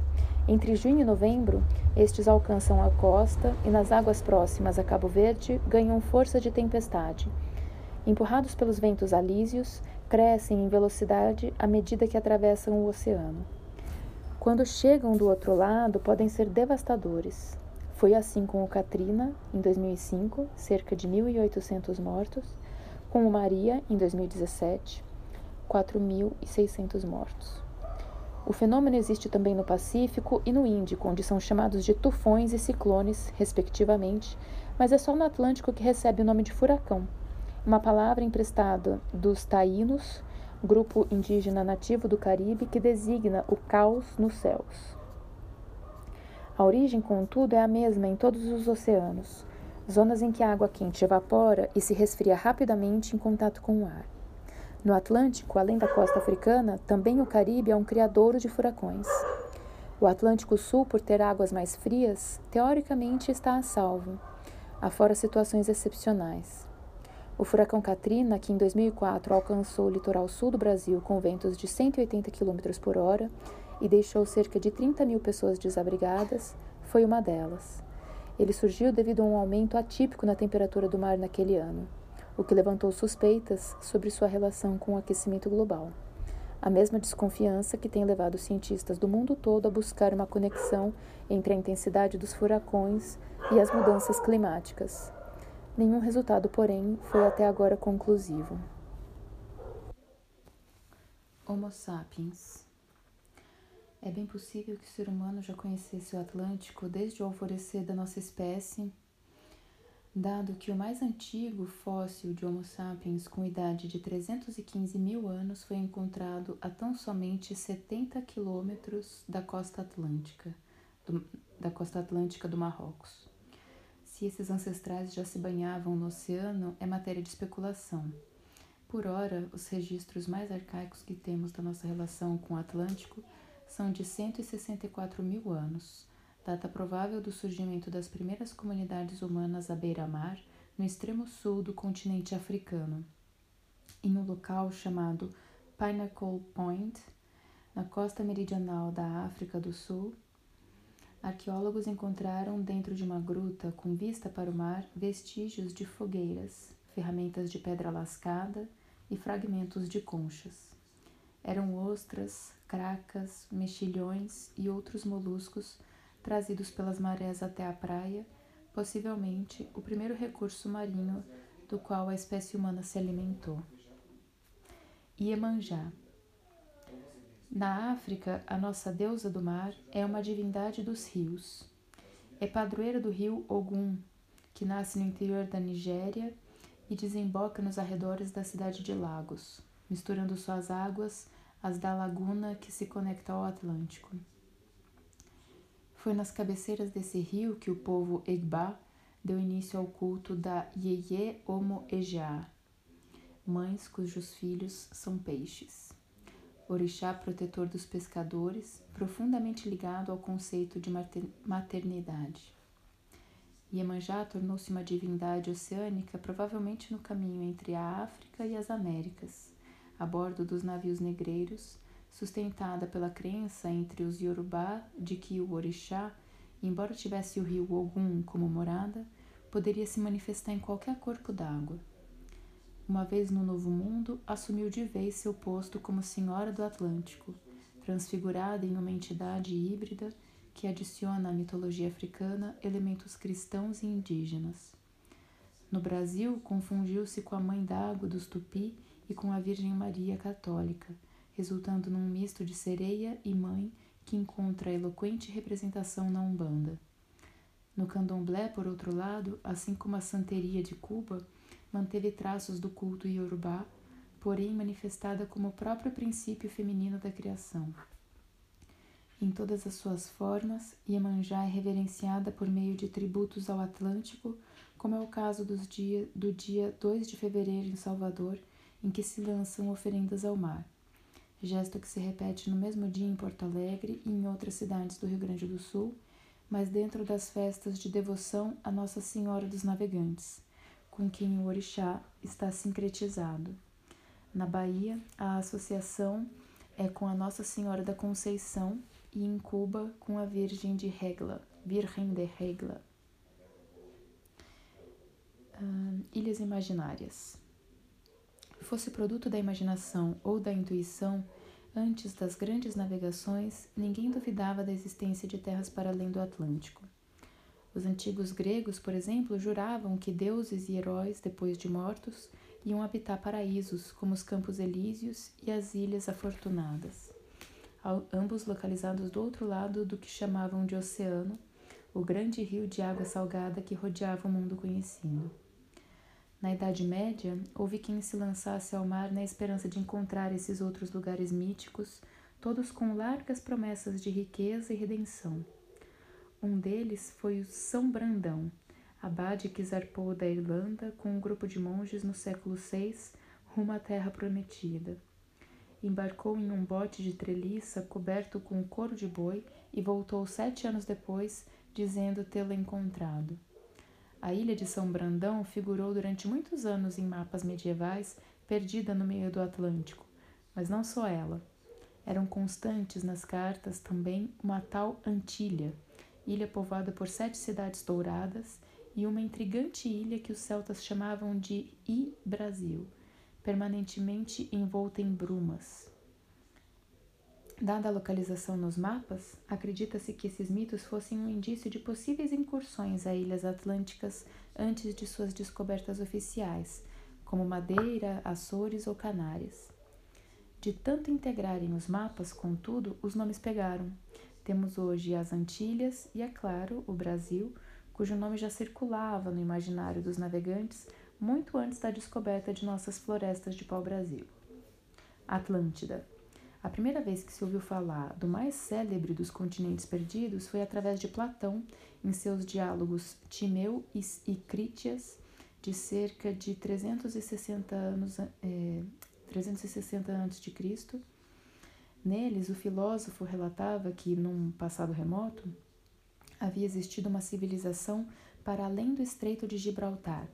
Entre junho e novembro, estes alcançam a costa e nas águas próximas a Cabo Verde ganham força de tempestade. Empurrados pelos ventos alísios, crescem em velocidade à medida que atravessam o oceano. Quando chegam do outro lado, podem ser devastadores. Foi assim com o Katrina, em 2005, cerca de 1.800 mortos, com o Maria, em 2017, 4.600 mortos. O fenômeno existe também no Pacífico e no Índico, onde são chamados de tufões e ciclones, respectivamente, mas é só no Atlântico que recebe o nome de furacão, uma palavra emprestada dos taínos, grupo indígena nativo do Caribe que designa o caos nos céus. A origem, contudo, é a mesma em todos os oceanos zonas em que a água quente evapora e se resfria rapidamente em contato com o ar. No Atlântico, além da costa africana, também o Caribe é um criadouro de furacões. O Atlântico Sul, por ter águas mais frias, teoricamente está a salvo, afora situações excepcionais. O furacão Katrina, que em 2004 alcançou o litoral sul do Brasil com ventos de 180 km por hora e deixou cerca de 30 mil pessoas desabrigadas, foi uma delas. Ele surgiu devido a um aumento atípico na temperatura do mar naquele ano, o que levantou suspeitas sobre sua relação com o aquecimento global. A mesma desconfiança que tem levado cientistas do mundo todo a buscar uma conexão entre a intensidade dos furacões e as mudanças climáticas. Nenhum resultado, porém, foi até agora conclusivo. Homo sapiens é bem possível que o ser humano já conhecesse o Atlântico desde o alvorecer da nossa espécie, dado que o mais antigo fóssil de Homo sapiens com idade de 315 mil anos foi encontrado a tão somente 70 quilômetros da costa atlântica, do, da costa atlântica do Marrocos. Se esses ancestrais já se banhavam no oceano é matéria de especulação. Por ora, os registros mais arcaicos que temos da nossa relação com o Atlântico são de 164 mil anos, data provável do surgimento das primeiras comunidades humanas à beira-mar no extremo sul do continente africano, em um local chamado Pinnacle Point, na costa meridional da África do Sul. Arqueólogos encontraram dentro de uma gruta com vista para o mar vestígios de fogueiras, ferramentas de pedra lascada e fragmentos de conchas. Eram ostras, cracas, mexilhões e outros moluscos trazidos pelas marés até a praia, possivelmente o primeiro recurso marinho do qual a espécie humana se alimentou. Iemanjá. Na África, a nossa deusa do mar é uma divindade dos rios. É padroeira do rio Ogum, que nasce no interior da Nigéria e desemboca nos arredores da cidade de Lagos, misturando suas águas as da laguna que se conecta ao Atlântico. Foi nas cabeceiras desse rio que o povo Egba deu início ao culto da Yeye Omo Ejá, mães cujos filhos são peixes. Orixá protetor dos pescadores, profundamente ligado ao conceito de maternidade. Iemanjá tornou-se uma divindade oceânica, provavelmente no caminho entre a África e as Américas a bordo dos navios negreiros, sustentada pela crença entre os Yorubá de que o orixá, embora tivesse o rio Ogum como morada, poderia se manifestar em qualquer corpo d'água. Uma vez no Novo Mundo, assumiu de vez seu posto como Senhora do Atlântico, transfigurada em uma entidade híbrida que adiciona à mitologia africana elementos cristãos e indígenas. No Brasil, confundiu-se com a Mãe d'Água dos Tupi e com a Virgem Maria Católica, resultando num misto de sereia e mãe que encontra eloquente representação na Umbanda. No candomblé, por outro lado, assim como a santeria de Cuba, manteve traços do culto iorubá, porém manifestada como o próprio princípio feminino da criação. Em todas as suas formas, Iemanjá é reverenciada por meio de tributos ao Atlântico, como é o caso dia, do dia 2 de fevereiro em Salvador, em que se lançam oferendas ao mar. Gesto que se repete no mesmo dia em Porto Alegre e em outras cidades do Rio Grande do Sul, mas dentro das festas de devoção a Nossa Senhora dos Navegantes, com quem o orixá está sincretizado. Na Bahia, a associação é com a Nossa Senhora da Conceição e em Cuba com a Virgem de Regla, Virgem de Regla. Uh, ilhas imaginárias. Fosse produto da imaginação ou da intuição, Antes das grandes navegações, ninguém duvidava da existência de terras para além do Atlântico. Os antigos gregos, por exemplo, juravam que deuses e heróis, depois de mortos, iam habitar paraísos, como os Campos Elíseos e as Ilhas Afortunadas, ambos localizados do outro lado do que chamavam de oceano, o grande rio de água salgada que rodeava o mundo conhecido. Na Idade Média, houve quem se lançasse ao mar na esperança de encontrar esses outros lugares míticos, todos com largas promessas de riqueza e redenção. Um deles foi o São Brandão, abade que zarpou da Irlanda com um grupo de monges no século VI rumo à Terra Prometida. Embarcou em um bote de treliça coberto com couro de boi e voltou sete anos depois, dizendo tê-lo encontrado. A ilha de São Brandão figurou durante muitos anos em mapas medievais, perdida no meio do Atlântico, mas não só ela. Eram constantes nas cartas também uma tal Antilha, ilha povoada por sete cidades douradas, e uma intrigante ilha que os celtas chamavam de I-Brasil, permanentemente envolta em brumas. Dada a localização nos mapas, acredita-se que esses mitos fossem um indício de possíveis incursões a ilhas atlânticas antes de suas descobertas oficiais, como Madeira, Açores ou Canárias. De tanto integrarem os mapas, contudo, os nomes pegaram. Temos hoje as Antilhas e, é claro, o Brasil, cujo nome já circulava no imaginário dos navegantes muito antes da descoberta de nossas florestas de pau-brasil. Atlântida. A primeira vez que se ouviu falar do mais célebre dos continentes perdidos foi através de Platão, em seus diálogos Timeu e Crítias, de cerca de 360 anos, é, 360 a.C. Neles, o filósofo relatava que, num passado remoto, havia existido uma civilização para além do Estreito de Gibraltar,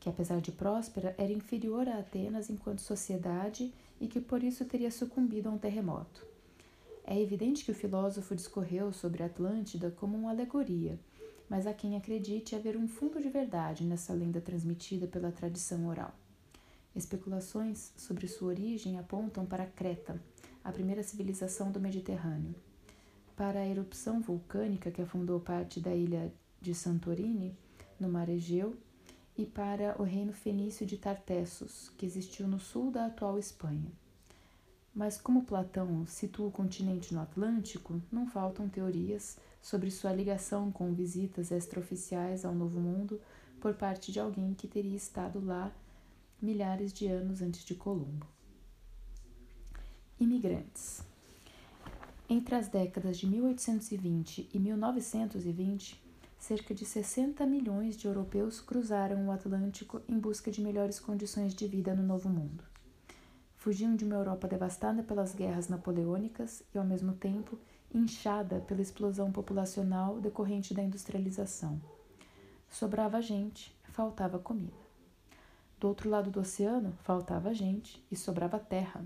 que, apesar de próspera, era inferior a Atenas enquanto sociedade e que por isso teria sucumbido a um terremoto. É evidente que o filósofo discorreu sobre a Atlântida como uma alegoria, mas há quem acredite haver um fundo de verdade nessa lenda transmitida pela tradição oral. Especulações sobre sua origem apontam para Creta, a primeira civilização do Mediterrâneo. Para a erupção vulcânica que afundou parte da ilha de Santorini, no mar Egeu, e para o reino fenício de Tartessos, que existiu no sul da atual Espanha. Mas como Platão situa o continente no Atlântico, não faltam teorias sobre sua ligação com visitas extraoficiais ao Novo Mundo por parte de alguém que teria estado lá milhares de anos antes de Colombo. Imigrantes. Entre as décadas de 1820 e 1920, cerca de 60 milhões de europeus cruzaram o Atlântico em busca de melhores condições de vida no Novo Mundo. Fugiam de uma Europa devastada pelas guerras napoleônicas e, ao mesmo tempo, inchada pela explosão populacional decorrente da industrialização. Sobrava gente, faltava comida. Do outro lado do oceano, faltava gente e sobrava terra.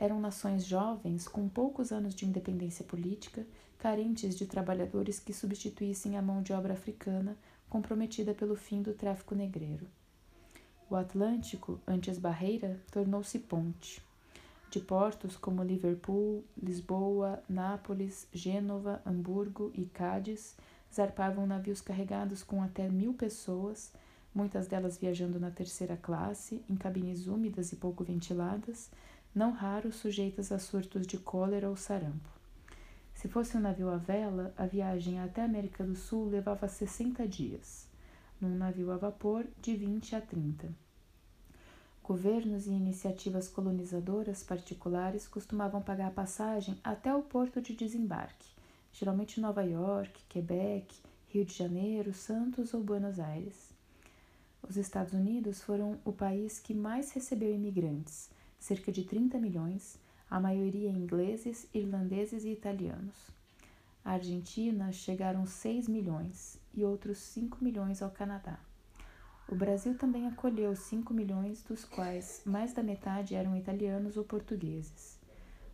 Eram nações jovens, com poucos anos de independência política, carentes de trabalhadores que substituíssem a mão de obra africana comprometida pelo fim do tráfico negreiro. O Atlântico, antes barreira, tornou-se ponte. de portos como Liverpool, Lisboa, Nápoles, Gênova, Hamburgo e Cádiz, zarpavam navios carregados com até mil pessoas, muitas delas viajando na terceira classe, em cabines úmidas e pouco ventiladas, não raros sujeitas a surtos de cólera ou sarampo. Se fosse um navio à vela, a viagem até a América do Sul levava 60 dias, num navio a vapor, de 20 a 30. Governos e iniciativas colonizadoras particulares costumavam pagar a passagem até o porto de desembarque, geralmente Nova York, Quebec, Rio de Janeiro, Santos ou Buenos Aires. Os Estados Unidos foram o país que mais recebeu imigrantes, cerca de 30 milhões, a maioria ingleses, irlandeses e italianos. A Argentina chegaram 6 milhões e outros 5 milhões ao Canadá. O Brasil também acolheu 5 milhões, dos quais mais da metade eram italianos ou portugueses.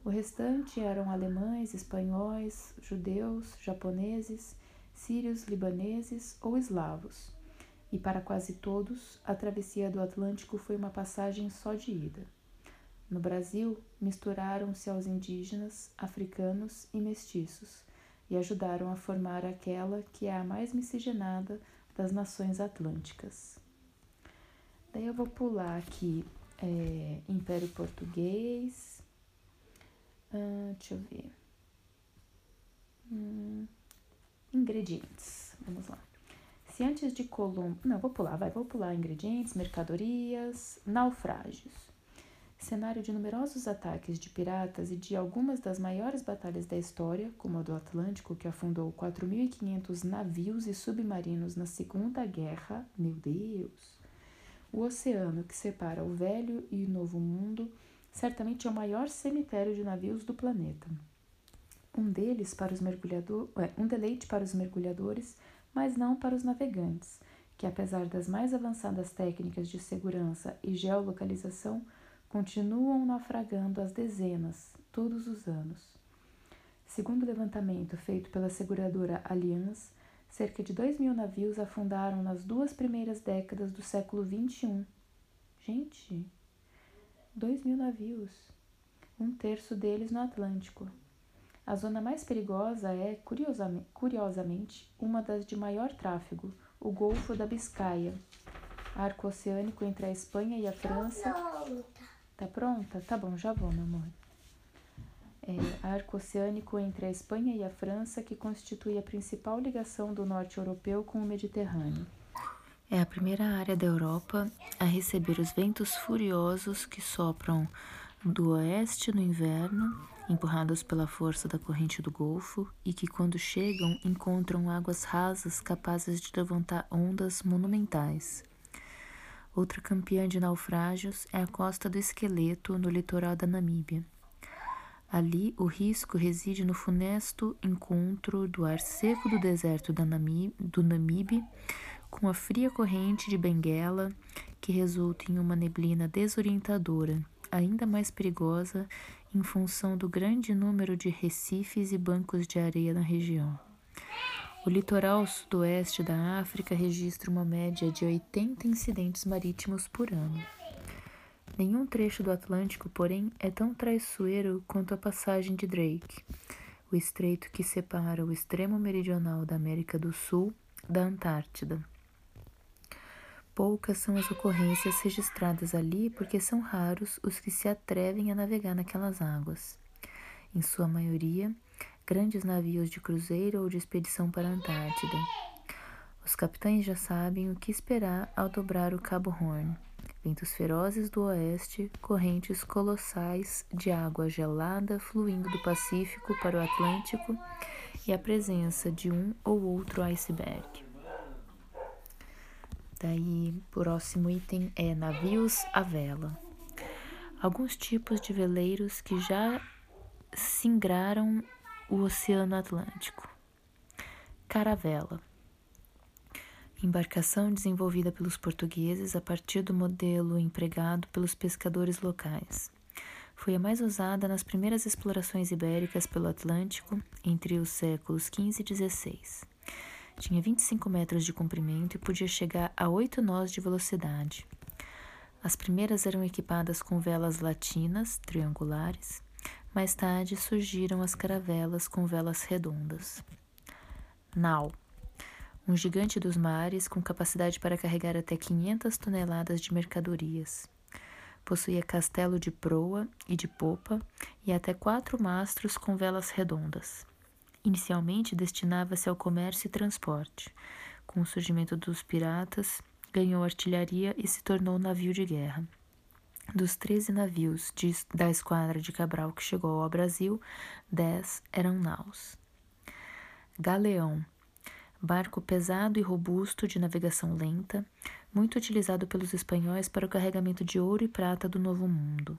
O restante eram alemães, espanhóis, judeus, japoneses, sírios, libaneses ou eslavos. E para quase todos, a travessia do Atlântico foi uma passagem só de ida. No Brasil, misturaram-se aos indígenas, africanos e mestiços e ajudaram a formar aquela que é a mais miscigenada das nações atlânticas. Daí eu vou pular aqui é, Império Português. Ah, deixa eu ver. Hum, ingredientes. Vamos lá. Se antes de Colombo. Não, vou pular, vai, vou pular ingredientes, mercadorias, naufrágios. Cenário de numerosos ataques de piratas e de algumas das maiores batalhas da história, como a do Atlântico, que afundou 4.500 navios e submarinos na Segunda Guerra. Meu Deus! O oceano que separa o Velho e o Novo Mundo certamente é o maior cemitério de navios do planeta. Um deles para os mergulhadores, é, um deleite para os mergulhadores, mas não para os navegantes, que apesar das mais avançadas técnicas de segurança e geolocalização, continuam naufragando às dezenas todos os anos. Segundo o levantamento feito pela seguradora Allianz, Cerca de dois mil navios afundaram nas duas primeiras décadas do século XXI. Gente, dois mil navios, um terço deles no Atlântico. A zona mais perigosa é, curiosamente, uma das de maior tráfego, o Golfo da Biscaia, arco oceânico entre a Espanha e a França. Tá pronta? Tá bom, já vou, meu amor é, arco oceânico entre a Espanha e a França, que constitui a principal ligação do norte europeu com o Mediterrâneo. É a primeira área da Europa a receber os ventos furiosos que sopram do oeste no inverno, empurrados pela força da corrente do Golfo, e que, quando chegam, encontram águas rasas capazes de levantar ondas monumentais. Outra campeã de naufrágios é a costa do Esqueleto, no litoral da Namíbia. Ali, o risco reside no funesto encontro do ar seco do deserto do Namibe com a fria corrente de Benguela, que resulta em uma neblina desorientadora, ainda mais perigosa em função do grande número de recifes e bancos de areia na região. O litoral sudoeste da África registra uma média de 80 incidentes marítimos por ano. Nenhum trecho do Atlântico, porém, é tão traiçoeiro quanto a passagem de Drake, o estreito que separa o extremo meridional da América do Sul da Antártida. Poucas são as ocorrências registradas ali porque são raros os que se atrevem a navegar naquelas águas. Em sua maioria, grandes navios de cruzeiro ou de expedição para a Antártida. Os capitães já sabem o que esperar ao dobrar o Cabo Horn ventos ferozes do oeste, correntes colossais de água gelada fluindo do Pacífico para o Atlântico e a presença de um ou outro iceberg. Daí, próximo item é navios à vela. Alguns tipos de veleiros que já singraram o Oceano Atlântico. Caravela embarcação desenvolvida pelos portugueses a partir do modelo empregado pelos pescadores locais. Foi a mais usada nas primeiras explorações ibéricas pelo Atlântico entre os séculos XV e XVI. Tinha 25 metros de comprimento e podia chegar a 8 nós de velocidade. As primeiras eram equipadas com velas latinas, triangulares. Mais tarde surgiram as caravelas com velas redondas. Nau. Um gigante dos mares com capacidade para carregar até 500 toneladas de mercadorias. Possuía castelo de proa e de popa e até quatro mastros com velas redondas. Inicialmente destinava-se ao comércio e transporte. Com o surgimento dos piratas, ganhou artilharia e se tornou navio de guerra. Dos 13 navios de, da esquadra de Cabral que chegou ao Brasil, 10 eram naus. Galeão barco pesado e robusto de navegação lenta, muito utilizado pelos espanhóis para o carregamento de ouro e prata do Novo Mundo.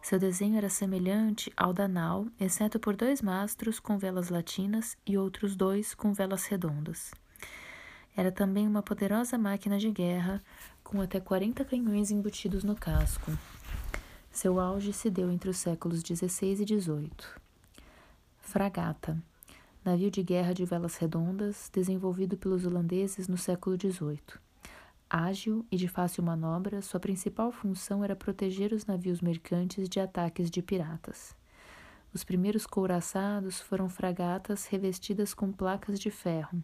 Seu desenho era semelhante ao da nau, exceto por dois mastros com velas latinas e outros dois com velas redondas. Era também uma poderosa máquina de guerra, com até 40 canhões embutidos no casco. Seu auge se deu entre os séculos XVI e XVIII. Fragata navio de guerra de velas redondas, desenvolvido pelos holandeses no século XVIII. Ágil e de fácil manobra, sua principal função era proteger os navios mercantes de ataques de piratas. Os primeiros couraçados foram fragatas revestidas com placas de ferro,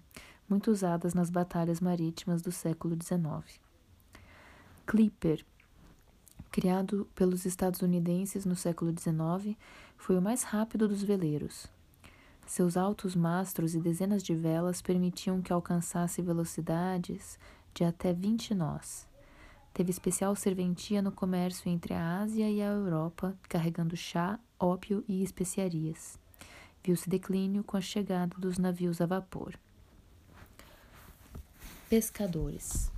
muito usadas nas batalhas marítimas do século XIX. Clipper, criado pelos estadunidenses no século XIX, foi o mais rápido dos veleiros. Seus altos mastros e dezenas de velas permitiam que alcançasse velocidades de até 20 nós. Teve especial serventia no comércio entre a Ásia e a Europa, carregando chá, ópio e especiarias. Viu-se declínio com a chegada dos navios a vapor. Pescadores.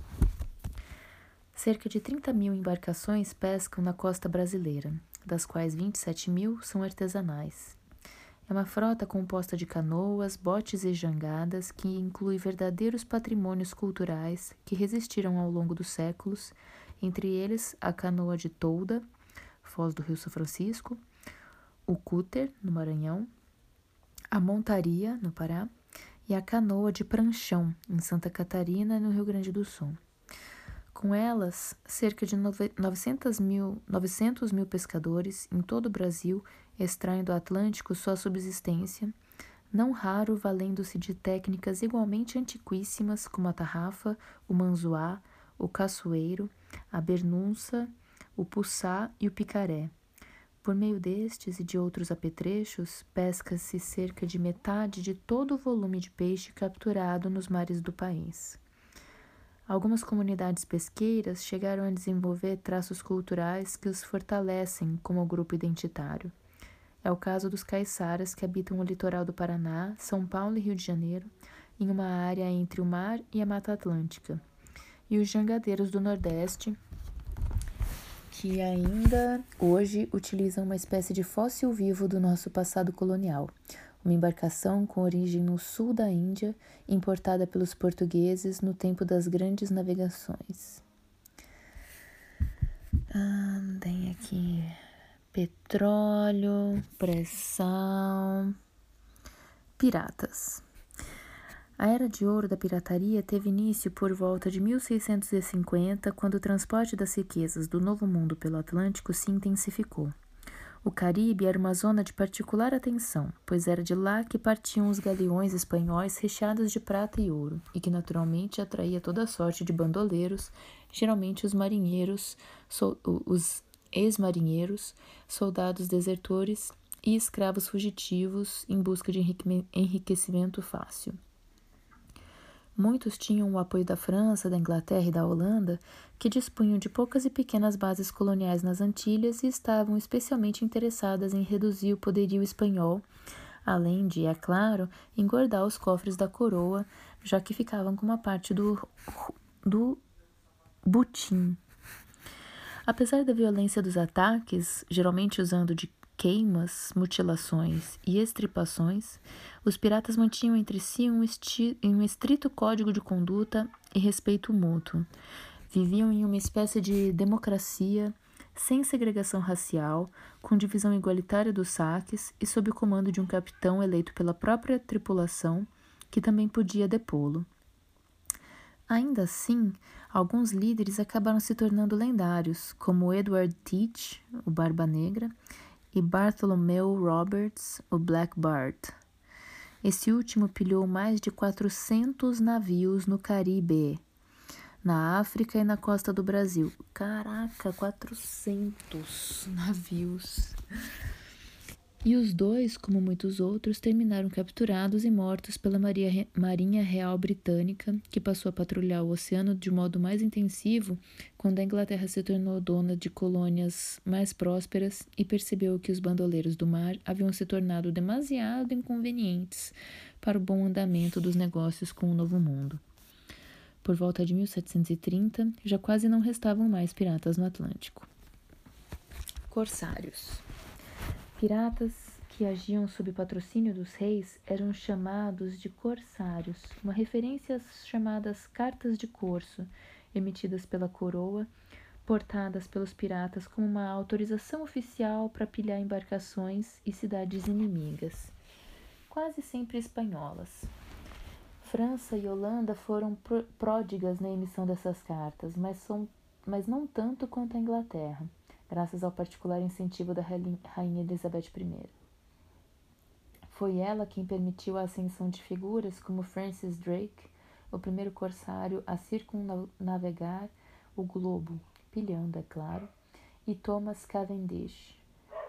Cerca de 30 mil embarcações pescam na costa brasileira, das quais 27 mil são artesanais. É uma frota composta de canoas, botes e jangadas que inclui verdadeiros patrimônios culturais que resistiram ao longo dos séculos, entre eles a canoa de tolda, Foz do Rio São Francisco, o cúter, no Maranhão, a montaria, no Pará, e a canoa de pranchão, em Santa Catarina, no Rio Grande do Sul. Com elas, cerca de 900 mil, 900 mil pescadores em todo o Brasil extraem do Atlântico sua subsistência, não raro valendo-se de técnicas igualmente antiquíssimas como a tarrafa, o manzoá, o caçoeiro, a bernunça, o puçá e o picaré. Por meio destes e de outros apetrechos, pesca-se cerca de metade de todo o volume de peixe capturado nos mares do país. Algumas comunidades pesqueiras chegaram a desenvolver traços culturais que os fortalecem como grupo identitário. É o caso dos caiçaras que habitam o litoral do Paraná, São Paulo e Rio de Janeiro, em uma área entre o mar e a Mata Atlântica, e os jangadeiros do Nordeste, que ainda hoje utilizam uma espécie de fóssil vivo do nosso passado colonial, uma embarcação com origem no sul da Índia, importada pelos portugueses no tempo das grandes navegações. Ah, tem aqui petróleo, pressão, piratas. A era de ouro da pirataria teve início por volta de 1650, quando o transporte das riquezas do Novo Mundo pelo Atlântico se intensificou. O Caribe era uma zona de particular atenção, pois era de lá que partiam os galeões espanhóis recheados de prata e ouro, e que naturalmente atraía toda sorte de bandoleiros, geralmente os marinheiros, os ex-marinheiros, soldados desertores e escravos fugitivos em busca de enriquecimento fácil. Muitos tinham o apoio da França, da Inglaterra e da Holanda, que dispunham de poucas e pequenas bases coloniais nas Antilhas e estavam especialmente interessadas em reduzir o poderio espanhol, além de, é claro, engordar os cofres da coroa, já que ficavam com uma parte do, do butim. Apesar da violência dos ataques, geralmente usando de queimas, mutilações e estripações, os piratas mantinham entre si um, um estrito código de conduta e respeito mútuo. Viviam em uma espécie de democracia sem segregação racial, com divisão igualitária dos saques e sob o comando de um capitão eleito pela própria tripulação, que também podia depô-lo. Ainda assim, alguns líderes acabaram se tornando lendários, como Edward Teach, o Barba Negra, e Bartholomew Roberts, o Black Bart. Esse último pilhou mais de 400 navios no Caribe, na África e na costa do Brasil. Caraca, 400 navios. E os dois, como muitos outros, terminaram capturados e mortos pela Maria, Marinha Real Britânica, que passou a patrulhar o oceano de modo mais intensivo quando a Inglaterra se tornou dona de colônias mais prósperas e percebeu que os bandoleiros do mar haviam se tornado demasiado inconvenientes para o bom andamento dos negócios com o Novo Mundo. Por volta de 1730, já quase não restavam mais piratas no Atlântico. Corsários. Piratas que agiam sob patrocínio dos reis eram chamados de corsários, uma referência às chamadas cartas de corso, emitidas pela coroa, portadas pelos piratas como uma autorização oficial para pilhar embarcações e cidades inimigas, quase sempre espanholas. França e Holanda foram pródigas na emissão dessas cartas, mas, são, mas não tanto quanto a Inglaterra graças ao particular incentivo da Rainha Elizabeth I. Foi ela quem permitiu a ascensão de figuras como Francis Drake, o primeiro corsário a circunnavegar o globo, pilhando, é claro, e Thomas Cavendish.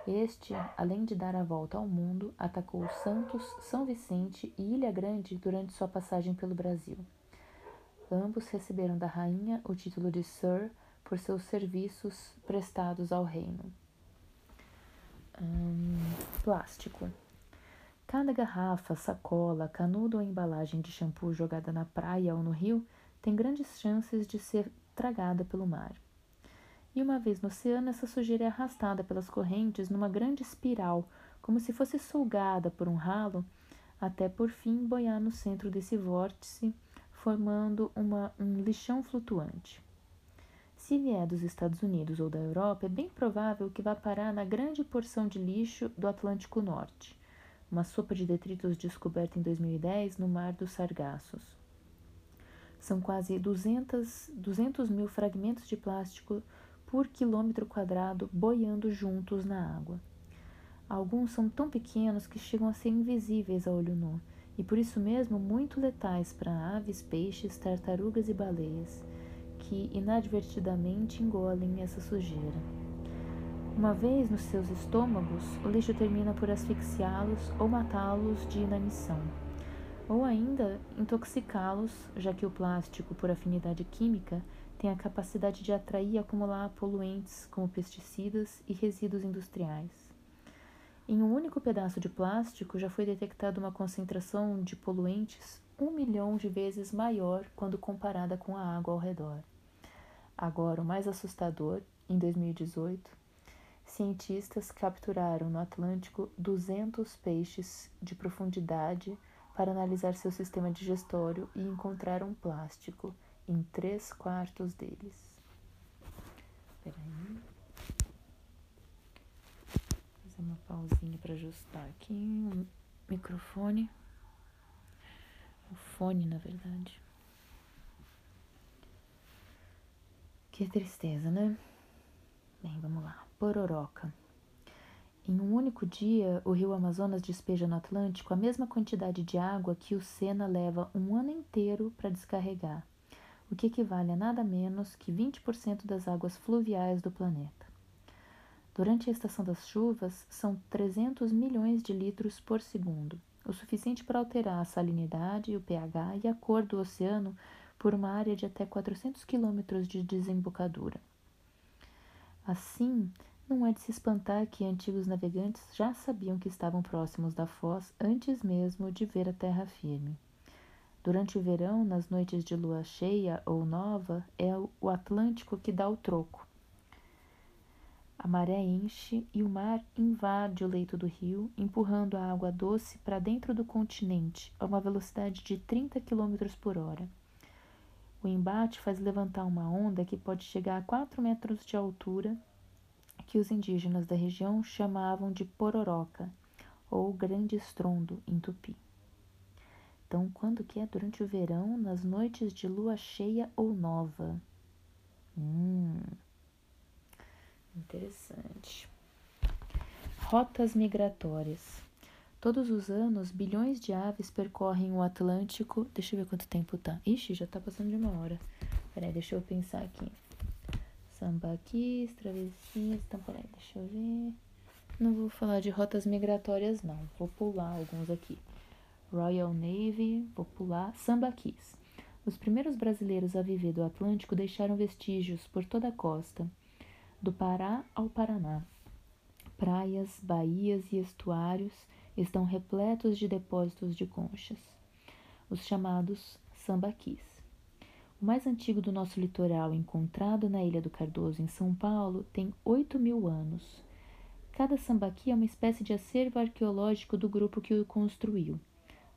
Este, além de dar a volta ao mundo, atacou Santos, São Vicente e Ilha Grande durante sua passagem pelo Brasil. Ambos receberam da rainha o título de Sir por seus serviços prestados ao reino. Hum, plástico. Cada garrafa, sacola, canudo ou embalagem de shampoo jogada na praia ou no rio tem grandes chances de ser tragada pelo mar. E uma vez no oceano, essa sujeira é arrastada pelas correntes numa grande espiral, como se fosse sugada por um ralo, até por fim boiar no centro desse vórtice, formando uma, um lixão flutuante. Se vier dos Estados Unidos ou da Europa, é bem provável que vá parar na grande porção de lixo do Atlântico Norte, uma sopa de detritos descoberta em 2010 no Mar dos Sargassos. São quase 200, 200 mil fragmentos de plástico por quilômetro quadrado boiando juntos na água. Alguns são tão pequenos que chegam a ser invisíveis a olho nu, e por isso mesmo muito letais para aves, peixes, tartarugas e baleias que inadvertidamente engolem essa sujeira. Uma vez nos seus estômagos, o lixo termina por asfixiá-los ou matá-los de inanição, ou ainda intoxicá-los, já que o plástico, por afinidade química, tem a capacidade de atrair e acumular poluentes como pesticidas e resíduos industriais. Em um único pedaço de plástico já foi detectada uma concentração de poluentes um milhão de vezes maior quando comparada com a água ao redor. Agora, o mais assustador, em 2018, cientistas capturaram no Atlântico 200 peixes de profundidade para analisar seu sistema digestório e encontraram plástico em três quartos deles. Peraí. Vou fazer uma pausinha para ajustar aqui o microfone. O fone, na verdade. Que tristeza, né? Bem, vamos lá. Pororoca. Em um único dia, o rio Amazonas despeja no Atlântico a mesma quantidade de água que o Sena leva um ano inteiro para descarregar, o que equivale a nada menos que 20% das águas fluviais do planeta. Durante a estação das chuvas, são 300 milhões de litros por segundo, o suficiente para alterar a salinidade, o pH e a cor do oceano por uma área de até 400 quilômetros de desembocadura. Assim, não é de se espantar que antigos navegantes já sabiam que estavam próximos da foz antes mesmo de ver a terra firme. Durante o verão, nas noites de lua cheia ou nova, é o Atlântico que dá o troco. A maré enche e o mar invade o leito do rio, empurrando a água doce para dentro do continente a uma velocidade de 30 km por hora. O embate faz levantar uma onda que pode chegar a 4 metros de altura, que os indígenas da região chamavam de pororoca, ou grande estrondo em tupi. Então, quando que é? Durante o verão, nas noites de lua cheia ou nova. Hum, interessante. Rotas migratórias. Todos os anos, bilhões de aves percorrem o Atlântico. Deixa eu ver quanto tempo tá. Ixi, já tá passando de uma hora. Peraí, deixa eu pensar aqui. Sambaquis, travessias. Então, peraí, deixa eu ver. Não vou falar de rotas migratórias, não. Vou pular alguns aqui. Royal Navy, vou pular. Sambaquis. Os primeiros brasileiros a viver do Atlântico deixaram vestígios por toda a costa, do Pará ao Paraná. Praias, baías e estuários estão repletos de depósitos de conchas, os chamados sambaquis. O mais antigo do nosso litoral, encontrado na Ilha do Cardoso, em São Paulo, tem 8 mil anos. Cada sambaqui é uma espécie de acervo arqueológico do grupo que o construiu.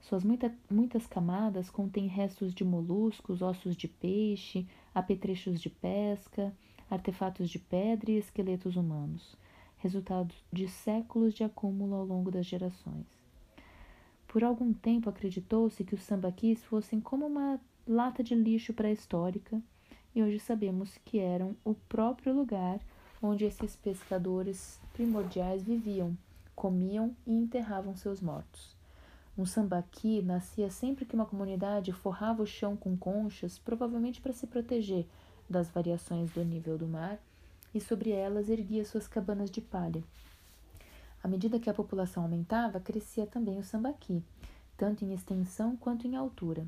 Suas muita, muitas camadas contêm restos de moluscos, ossos de peixe, apetrechos de pesca, artefatos de pedra e esqueletos humanos, resultado de séculos de acúmulo ao longo das gerações. Por algum tempo acreditou-se que os sambaquis fossem como uma lata de lixo pré-histórica, e hoje sabemos que eram o próprio lugar onde esses pescadores primordiais viviam, comiam e enterravam seus mortos. Um sambaqui nascia sempre que uma comunidade forrava o chão com conchas, provavelmente para se proteger das variações do nível do mar, e sobre elas erguia suas cabanas de palha. À medida que a população aumentava, crescia também o sambaqui, tanto em extensão quanto em altura.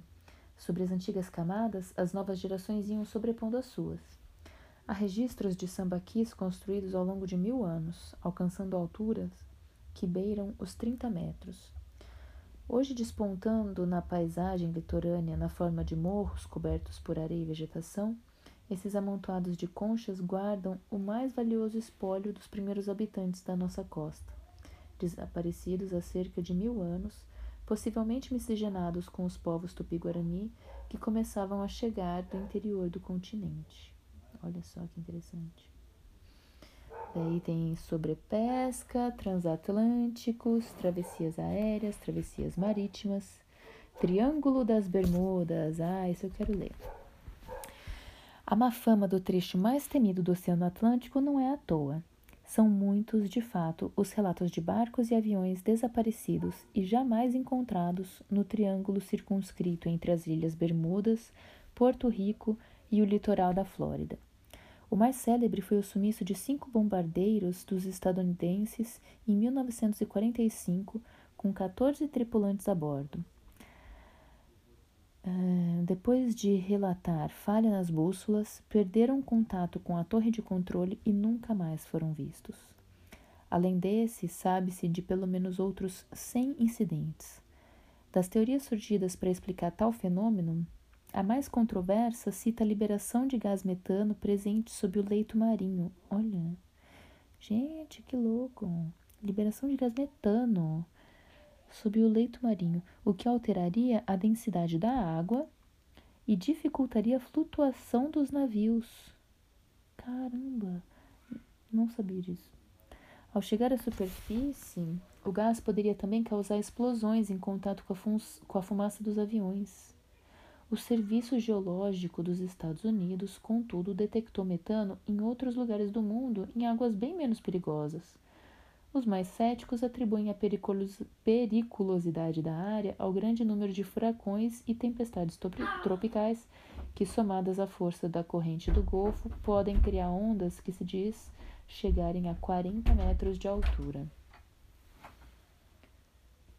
Sobre as antigas camadas, as novas gerações iam sobrepondo as suas. Há registros de sambaquis construídos ao longo de mil anos, alcançando alturas que beiram os 30 metros. Hoje despontando na paisagem litorânea na forma de morros cobertos por areia e vegetação, esses amontoados de conchas guardam o mais valioso espólio dos primeiros habitantes da nossa costa, desaparecidos há cerca de mil anos, possivelmente miscigenados com os povos tupi-guarani que começavam a chegar do interior do continente. Olha só que interessante. Daí tem sobrepesca, transatlânticos, travessias aéreas, travessias marítimas, Triângulo das Bermudas. Ah, isso eu quero ler. A má fama do trecho mais temido do Oceano Atlântico não é à toa. São muitos, de fato, os relatos de barcos e aviões desaparecidos e jamais encontrados no triângulo circunscrito entre as Ilhas Bermudas, Porto Rico e o litoral da Flórida. O mais célebre foi o sumiço de cinco bombardeiros dos estadunidenses em 1945, com 14 tripulantes a bordo. Uh, depois de relatar falha nas bússolas, perderam contato com a torre de controle e nunca mais foram vistos. Além desse, sabe-se de pelo menos outros 100 incidentes. Das teorias surgidas para explicar tal fenômeno, a mais controversa cita a liberação de gás metano presente sob o leito marinho. Olha, gente, que louco! Liberação de gás metano sob o leito marinho, o que alteraria a densidade da água e dificultaria a flutuação dos navios. Caramba, não sabia disso. Ao chegar à superfície, o gás poderia também causar explosões em contato com a, com a fumaça dos aviões. O Serviço Geológico dos Estados Unidos, contudo, detectou metano em outros lugares do mundo em águas bem menos perigosas. Os mais céticos atribuem a periculosidade da área ao grande número de furacões e tempestades tropicais que, somadas à força da corrente do Golfo, podem criar ondas que se diz chegarem a 40 metros de altura.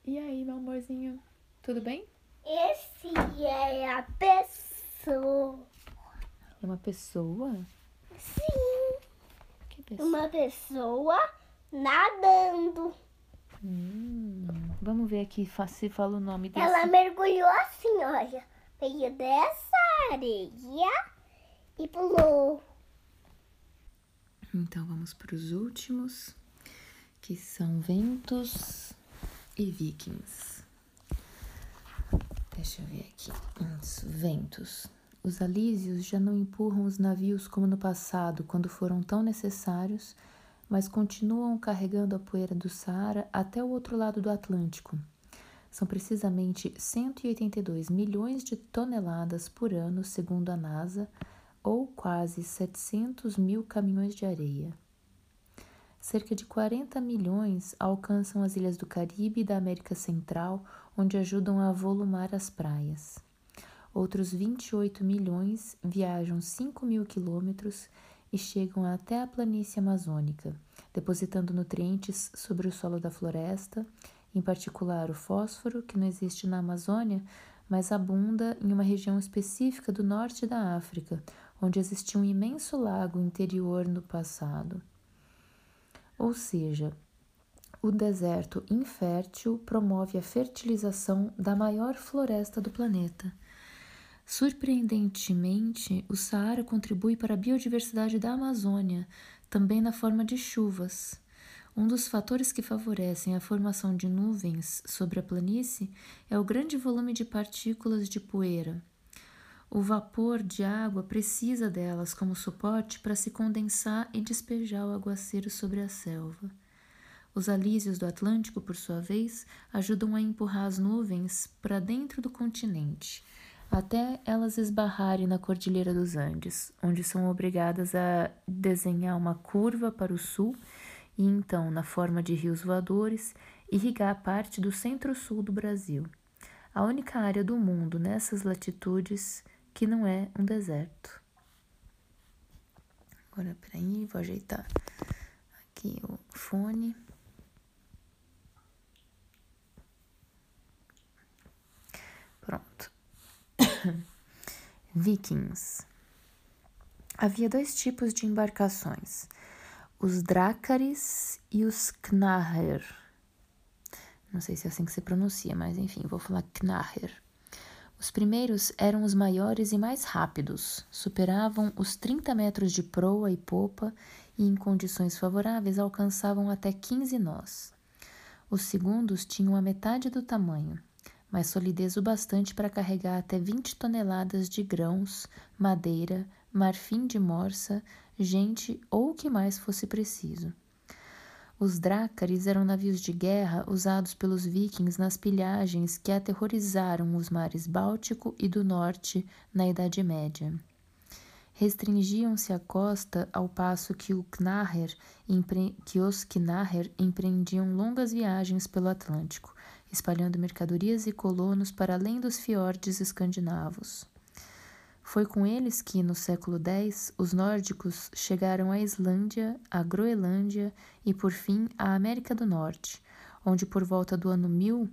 E aí, meu amorzinho, tudo bem? Esse é a pessoa. É uma pessoa? Sim. Que pessoa? Uma pessoa nadando. Hum, vamos ver aqui se fala o nome desse. Ela mergulhou assim, olha. Veio dessa areia e pulou. Então vamos para os últimos, que são ventos e vikings. Deixa eu ver aqui. Os ventos. Os alísios já não empurram os navios como no passado, quando foram tão necessários, mas continuam carregando a poeira do Saara até o outro lado do Atlântico. São precisamente 182 milhões de toneladas por ano, segundo a NASA, ou quase 700 mil caminhões de areia. Cerca de 40 milhões alcançam as ilhas do Caribe e da América Central, onde ajudam a volumar as praias. Outros 28 milhões viajam 5 mil quilômetros e chegam até a planície amazônica, depositando nutrientes sobre o solo da floresta, em particular o fósforo, que não existe na Amazônia, mas abunda em uma região específica do norte da África, onde existia um imenso lago interior no passado. Ou seja, o deserto infértil promove a fertilização da maior floresta do planeta. Surpreendentemente, o Saara contribui para a biodiversidade da Amazônia, também na forma de chuvas. Um dos fatores que favorecem a formação de nuvens sobre a planície é o grande volume de partículas de poeira. O vapor de água precisa delas como suporte para se condensar e despejar o aguaceiro sobre a selva. Os alísios do Atlântico, por sua vez, ajudam a empurrar as nuvens para dentro do continente até elas esbarrarem na Cordilheira dos Andes, onde são obrigadas a desenhar uma curva para o sul e então, na forma de rios voadores, irrigar parte do centro-sul do Brasil, a única área do mundo nessas latitudes que não é um deserto. Agora, peraí, vou ajeitar aqui o fone. Pronto. Vikings. Havia dois tipos de embarcações, os Drácaris e os Knarrer. Não sei se é assim que se pronuncia, mas enfim, vou falar Knarrer. Os primeiros eram os maiores e mais rápidos, superavam os 30 metros de proa e popa e, em condições favoráveis, alcançavam até 15 nós. Os segundos tinham a metade do tamanho, mas solidez o bastante para carregar até 20 toneladas de grãos, madeira, marfim de morsa, gente ou o que mais fosse preciso. Os drácares eram navios de guerra usados pelos vikings nas pilhagens que aterrorizaram os mares Báltico e do Norte na Idade Média. Restringiam-se à costa ao passo que, o Knarrer, que os Knarrer empreendiam longas viagens pelo Atlântico, espalhando mercadorias e colonos para além dos fiordes escandinavos. Foi com eles que, no século X, os nórdicos chegaram à Islândia, à Groenlândia e, por fim, à América do Norte, onde, por volta do ano 1000,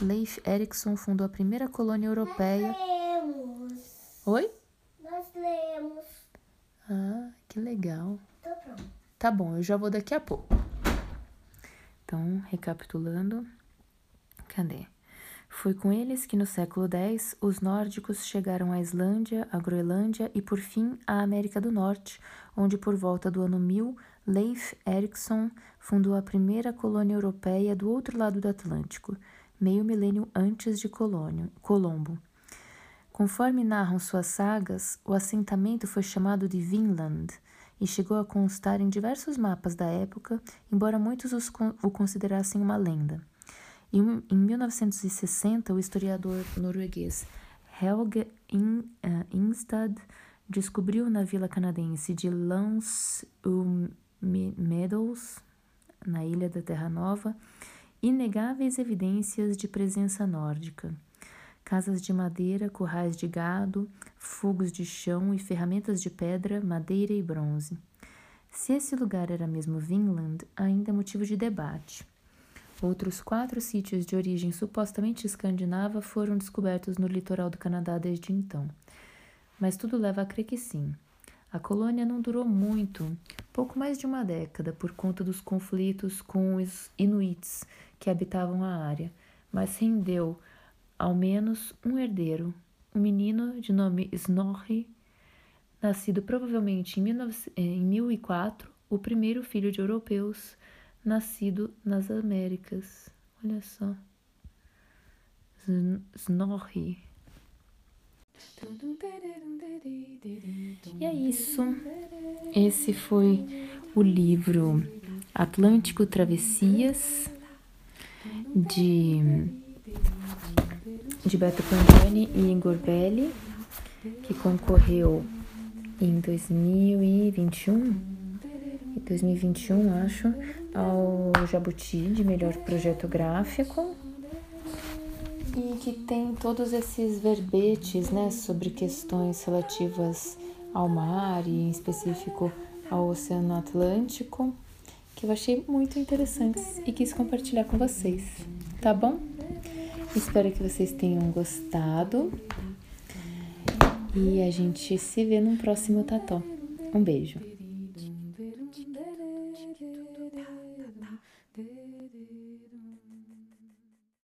Leif Erikson fundou a primeira colônia europeia. Nós lemos. Oi? Nós lemos. Ah, que legal. Tô pronto. Tá bom, eu já vou daqui a pouco. Então, recapitulando. Foi com eles que no século X os nórdicos chegaram à Islândia, à Groenlândia e por fim à América do Norte, onde por volta do ano 1000 Leif Erikson fundou a primeira colônia europeia do outro lado do Atlântico, meio milênio antes de Colônio, Colombo. Conforme narram suas sagas, o assentamento foi chamado de Vinland e chegou a constar em diversos mapas da época, embora muitos o considerassem uma lenda. Em, em 1960, o historiador norueguês Helge eh, Ingstad descobriu na vila canadense de Lance Meadows, na ilha da Terra Nova, inegáveis evidências de presença nórdica. Casas de madeira, currais de gado, fogos de chão e ferramentas de pedra, madeira e bronze. Se esse lugar era mesmo Vinland, ainda é motivo de debate. Outros quatro sítios de origem supostamente escandinava foram descobertos no litoral do Canadá desde então. Mas tudo leva a crer que sim. A colônia não durou muito, pouco mais de uma década, por conta dos conflitos com os Inuits que habitavam a área, mas rendeu ao menos um herdeiro, um menino de nome Snorri, nascido provavelmente em, 19, em 1004, o primeiro filho de europeus nascido nas Américas. Olha só. Snorri. E é isso. Esse foi o livro Atlântico Travessias de de Beto Cantoni e Igor Belli, que concorreu em 2021, 2021 acho, ao Jabuti de melhor projeto gráfico e que tem todos esses verbetes, né, sobre questões relativas ao mar e em específico ao Oceano Atlântico, que eu achei muito interessantes e quis compartilhar com vocês, tá bom? Espero que vocês tenham gostado e a gente se vê no próximo Tató. Um beijo.